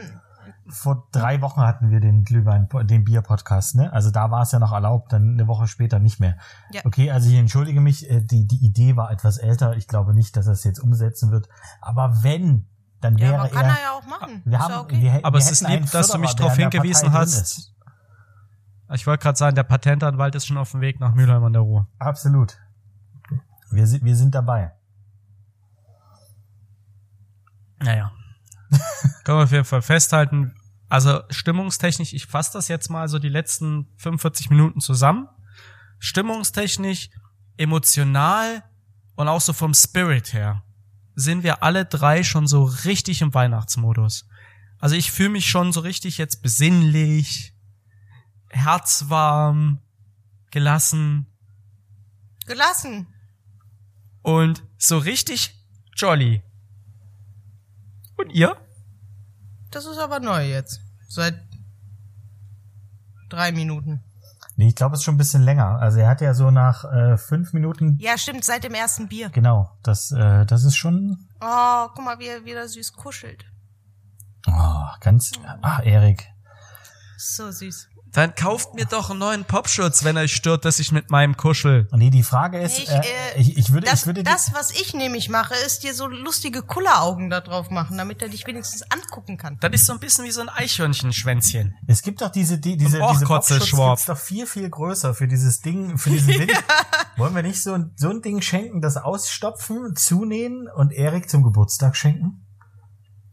vor drei Wochen hatten wir den Glühwein, den Bier-Podcast, ne? Also da war es ja noch erlaubt, dann eine Woche später nicht mehr. Ja. Okay, also ich entschuldige mich, äh, die, die Idee war etwas älter. Ich glaube nicht, dass er es jetzt umsetzen wird. Aber wenn, dann Ja, wäre aber kann er. er ja auch machen. wir ist haben, ja okay. wir, Aber wir es ist lieb, dass du mich darauf hingewiesen hast. Ich wollte gerade sagen, der Patentanwalt ist schon auf dem Weg nach Mülheim an der Ruhr. Absolut. Wir, sind- wir sind dabei. Naja. Können wir auf jeden Fall festhalten. Also stimmungstechnisch, ich fasse das jetzt mal so die letzten 45 Minuten zusammen. Stimmungstechnisch, emotional und auch so vom Spirit her sind wir alle drei schon so richtig im Weihnachtsmodus. Also ich fühle mich schon so richtig jetzt besinnlich, herzwarm, gelassen Gelassen. und so richtig jolly. Und ihr? Das ist aber neu jetzt. Seit drei Minuten. Nee, ich glaube, es ist schon ein bisschen länger. Also er hat ja so nach äh, fünf Minuten. Ja, stimmt, seit dem ersten Bier. Genau, das, äh, das ist schon Oh, guck mal, wie er wieder süß kuschelt. oh, ganz. Ach, Erik. So süß. Dann kauft mir doch einen neuen Popschutz, wenn euch stört, dass ich mit meinem kuschel. Nee, die Frage ist, Ich, äh, äh, ich, ich würde, Das, ich würde das, was ich nämlich mache, ist dir so lustige Kulleraugen da drauf machen, damit er dich wenigstens angucken kann. Das ist so ein bisschen wie so ein Eichhörnchenschwänzchen. Es gibt doch diese, die, diese, diese Popschutz gibt's doch viel, viel größer für dieses Ding, für diesen Wind. Wollen wir nicht so, ein- so ein Ding schenken, das ausstopfen, zunähen und Erik zum Geburtstag schenken?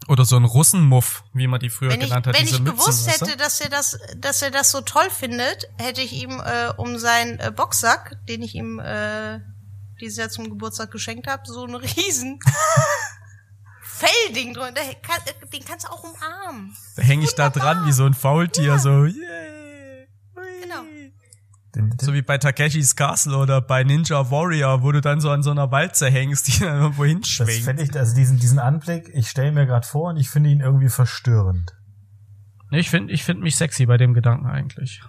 Oder so ein Russenmuff, wie man die früher Wenn ich, genannt hat. wenn ich Mützen, gewusst hätte, dass er das, dass er das so toll findet, hätte ich ihm äh, um seinen äh, Boxsack, den ich ihm äh, dieses Jahr zum Geburtstag geschenkt habe, so einen riesen Fellding kann, äh, Den kannst du auch umarmen. Da hänge ich da dran wie so ein Faultier, Ja. so, yay. hui. Genau. Den, den, So wie bei Takeshis Castle oder bei Ninja Warrior, wo du dann so an so einer Walze hängst, die dann irgendwo das hinschwingt. fände ich, also diesen, diesen Anblick, ich stelle mir gerade vor und ich finde ihn irgendwie verstörend. Nee, ich finde ich find mich sexy bei dem Gedanken eigentlich.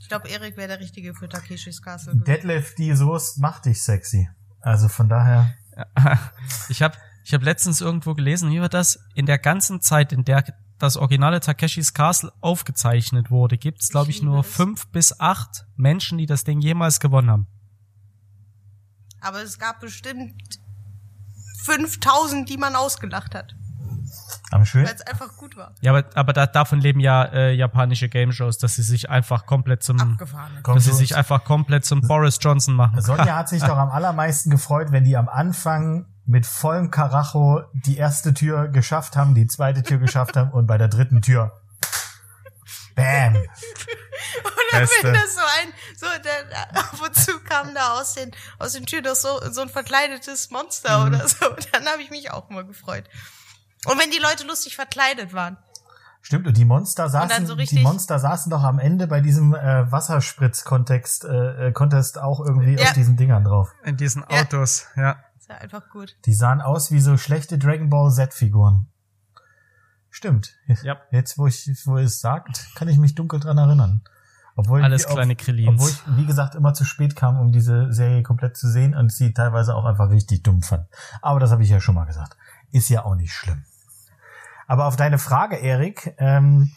Ich glaube, Erik wäre der Richtige für Takeshis Castle. gewesen. Deadlift, die Soest macht dich sexy. Also von daher, Ich habe ich hab letztens irgendwo gelesen, wie war das? In der ganzen Zeit, in der das originale Takeshis Castle aufgezeichnet wurde, gibt es, glaube Ich nur fünf bis acht Menschen, die das Ding jemals gewonnen haben. Aber es gab bestimmt 5000, die man ausgelacht hat, am schön. weil es einfach gut war. Ja, aber, aber da, davon leben ja äh, japanische Game Shows, dass sie sich einfach komplett zum, Abgefahren. Dass sie sich einfach komplett zum Boris Johnson machen. Sonja hat sich doch am allermeisten gefreut, wenn die am Anfang mit vollem Karacho die erste Tür geschafft haben, die zweite Tür geschafft haben und bei der dritten Tür Bam. Oder Beste. wenn das so ein, so, der, ab und zu kam da aus den, aus den Türen noch so, so ein verkleidetes Monster Mhm. oder so. Dann habe ich mich auch immer gefreut. Und wenn die Leute lustig verkleidet waren. Stimmt, und die Monster dann saßen, so die Monster saßen doch am Ende bei diesem äh, Wasserspritz-Kontext, äh, äh, Contest auch irgendwie Ja. auf diesen Dingern drauf. In diesen Ja. Autos, ja. Ist ja einfach gut. Die sahen aus wie so schlechte Dragon Ball Z-Figuren. Stimmt. Ja. Jetzt, wo ich, wo ihr es sagt, kann ich mich dunkel dran erinnern. Obwohl Alles ich, kleine Krillins. Obwohl ich, wie gesagt, immer zu spät kam, um diese Serie komplett zu sehen und sie teilweise auch einfach richtig dumm fand. Aber das habe ich ja schon mal gesagt. Ist ja auch nicht schlimm. Aber auf deine Frage, Erik, ähm,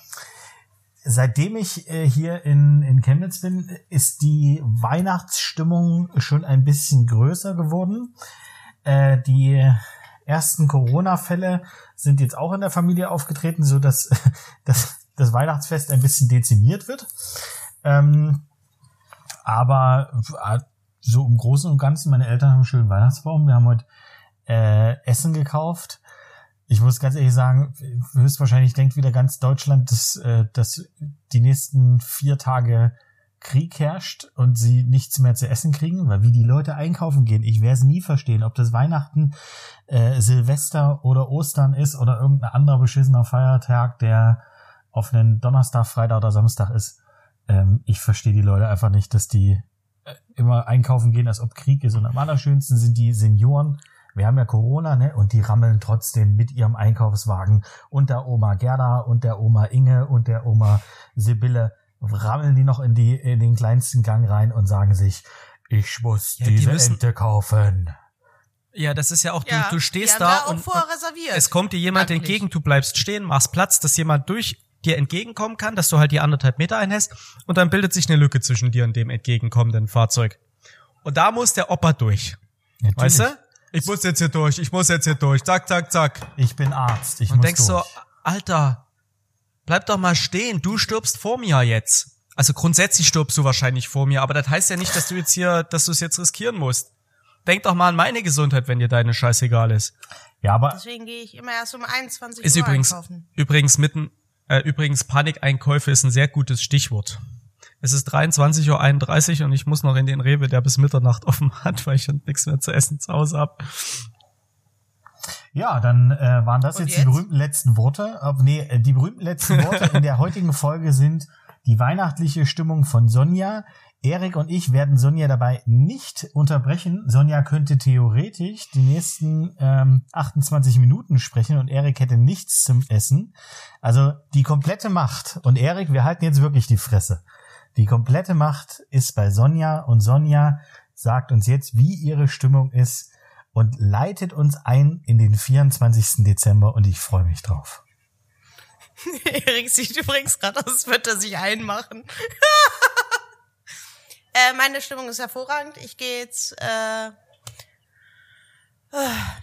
seitdem ich äh, hier in, in Chemnitz bin, ist die Weihnachtsstimmung schon ein bisschen größer geworden. Äh, die ersten Corona-Fälle sind jetzt auch in der Familie aufgetreten, so dass, das Weihnachtsfest ein bisschen dezimiert wird. Ähm, aber äh, so im Großen und Ganzen, meine Eltern haben einen schönen Weihnachtsbaum. Wir haben heute äh, Essen gekauft. Ich muss ganz ehrlich sagen, höchstwahrscheinlich denkt wieder ganz Deutschland, dass, äh, dass die nächsten vier Tage Krieg herrscht und sie nichts mehr zu essen kriegen, weil wie die Leute einkaufen gehen, ich werde es nie verstehen, ob das Weihnachten, äh, Silvester oder Ostern ist oder irgendein anderer beschissener Feiertag, der auf einen Donnerstag, Freitag oder Samstag ist. Ähm, ich verstehe die Leute einfach nicht, dass die äh, immer einkaufen gehen, als ob Krieg ist. Und am allerschönsten sind die Senioren. Wir haben ja Corona, ne? Und die rammeln trotzdem mit ihrem Einkaufswagen und der Oma Gerda und der Oma Inge und der Oma Sibylle rammeln die noch in die in den kleinsten Gang rein und sagen sich, ich muss Ja, die diese müssen- Ente kaufen. Ja, das ist ja auch, Ja, du, du die stehst da auch und, vorher und reserviert. es kommt dir jemand Eigentlich. entgegen, du bleibst stehen, machst Platz, dass jemand durch dir entgegenkommen kann, dass du halt die anderthalb Meter einhäst und dann bildet sich eine Lücke zwischen dir und dem entgegenkommenden Fahrzeug. Und da muss der Opa durch. Natürlich. Weißt du? Ich muss jetzt hier durch, ich muss jetzt hier durch, zack, zack, zack. Ich bin Arzt. Ich Und muss denkst so, durch. Alter, bleib doch mal stehen, du stirbst vor mir jetzt. Also grundsätzlich stirbst du wahrscheinlich vor mir, aber das heißt ja nicht, dass du jetzt hier, dass du es jetzt riskieren musst. Denk doch mal an meine Gesundheit, wenn dir deine Scheiß egal ist. Ja, aber Deswegen gehe ich immer erst um 21 Ist Uhr übrigens, einkaufen. übrigens mitten, äh, übrigens Panikeinkäufe ist ein sehr gutes Stichwort. Es ist 23.31 Uhr und ich muss noch in den Rewe, der bis Mitternacht offen hat, weil ich schon nichts mehr zu essen zu Hause hab. Ja, dann äh, waren das Und jetzt, die jetzt? berühmten letzten Worte. Äh, nee, die berühmten letzten Worte in der heutigen Folge sind die weihnachtliche Stimmung von Sonja. Erik und ich werden Sonja dabei nicht unterbrechen. Sonja könnte theoretisch die nächsten ähm, 28 Minuten sprechen und Erik hätte nichts zum Essen. Also die komplette Macht. Und Erik, wir halten jetzt wirklich die Fresse. Die komplette Macht ist bei Sonja und Sonja sagt uns jetzt, wie ihre Stimmung ist und leitet uns ein in den 24. Dezember und ich freue mich drauf. Erik sieht übrigens gerade aus, als würde er sich einmachen. äh, meine Stimmung ist hervorragend. Ich gehe jetzt äh, äh,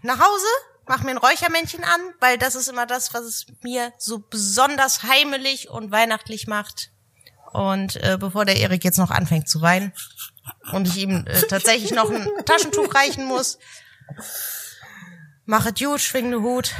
nach Hause, mache mir ein Räuchermännchen an, weil das ist immer das, was es mir so besonders heimelig und weihnachtlich macht. Und äh, bevor der Erik jetzt noch anfängt zu weinen und ich ihm äh, tatsächlich noch ein Taschentuch reichen muss, mache gut, schwing den Hut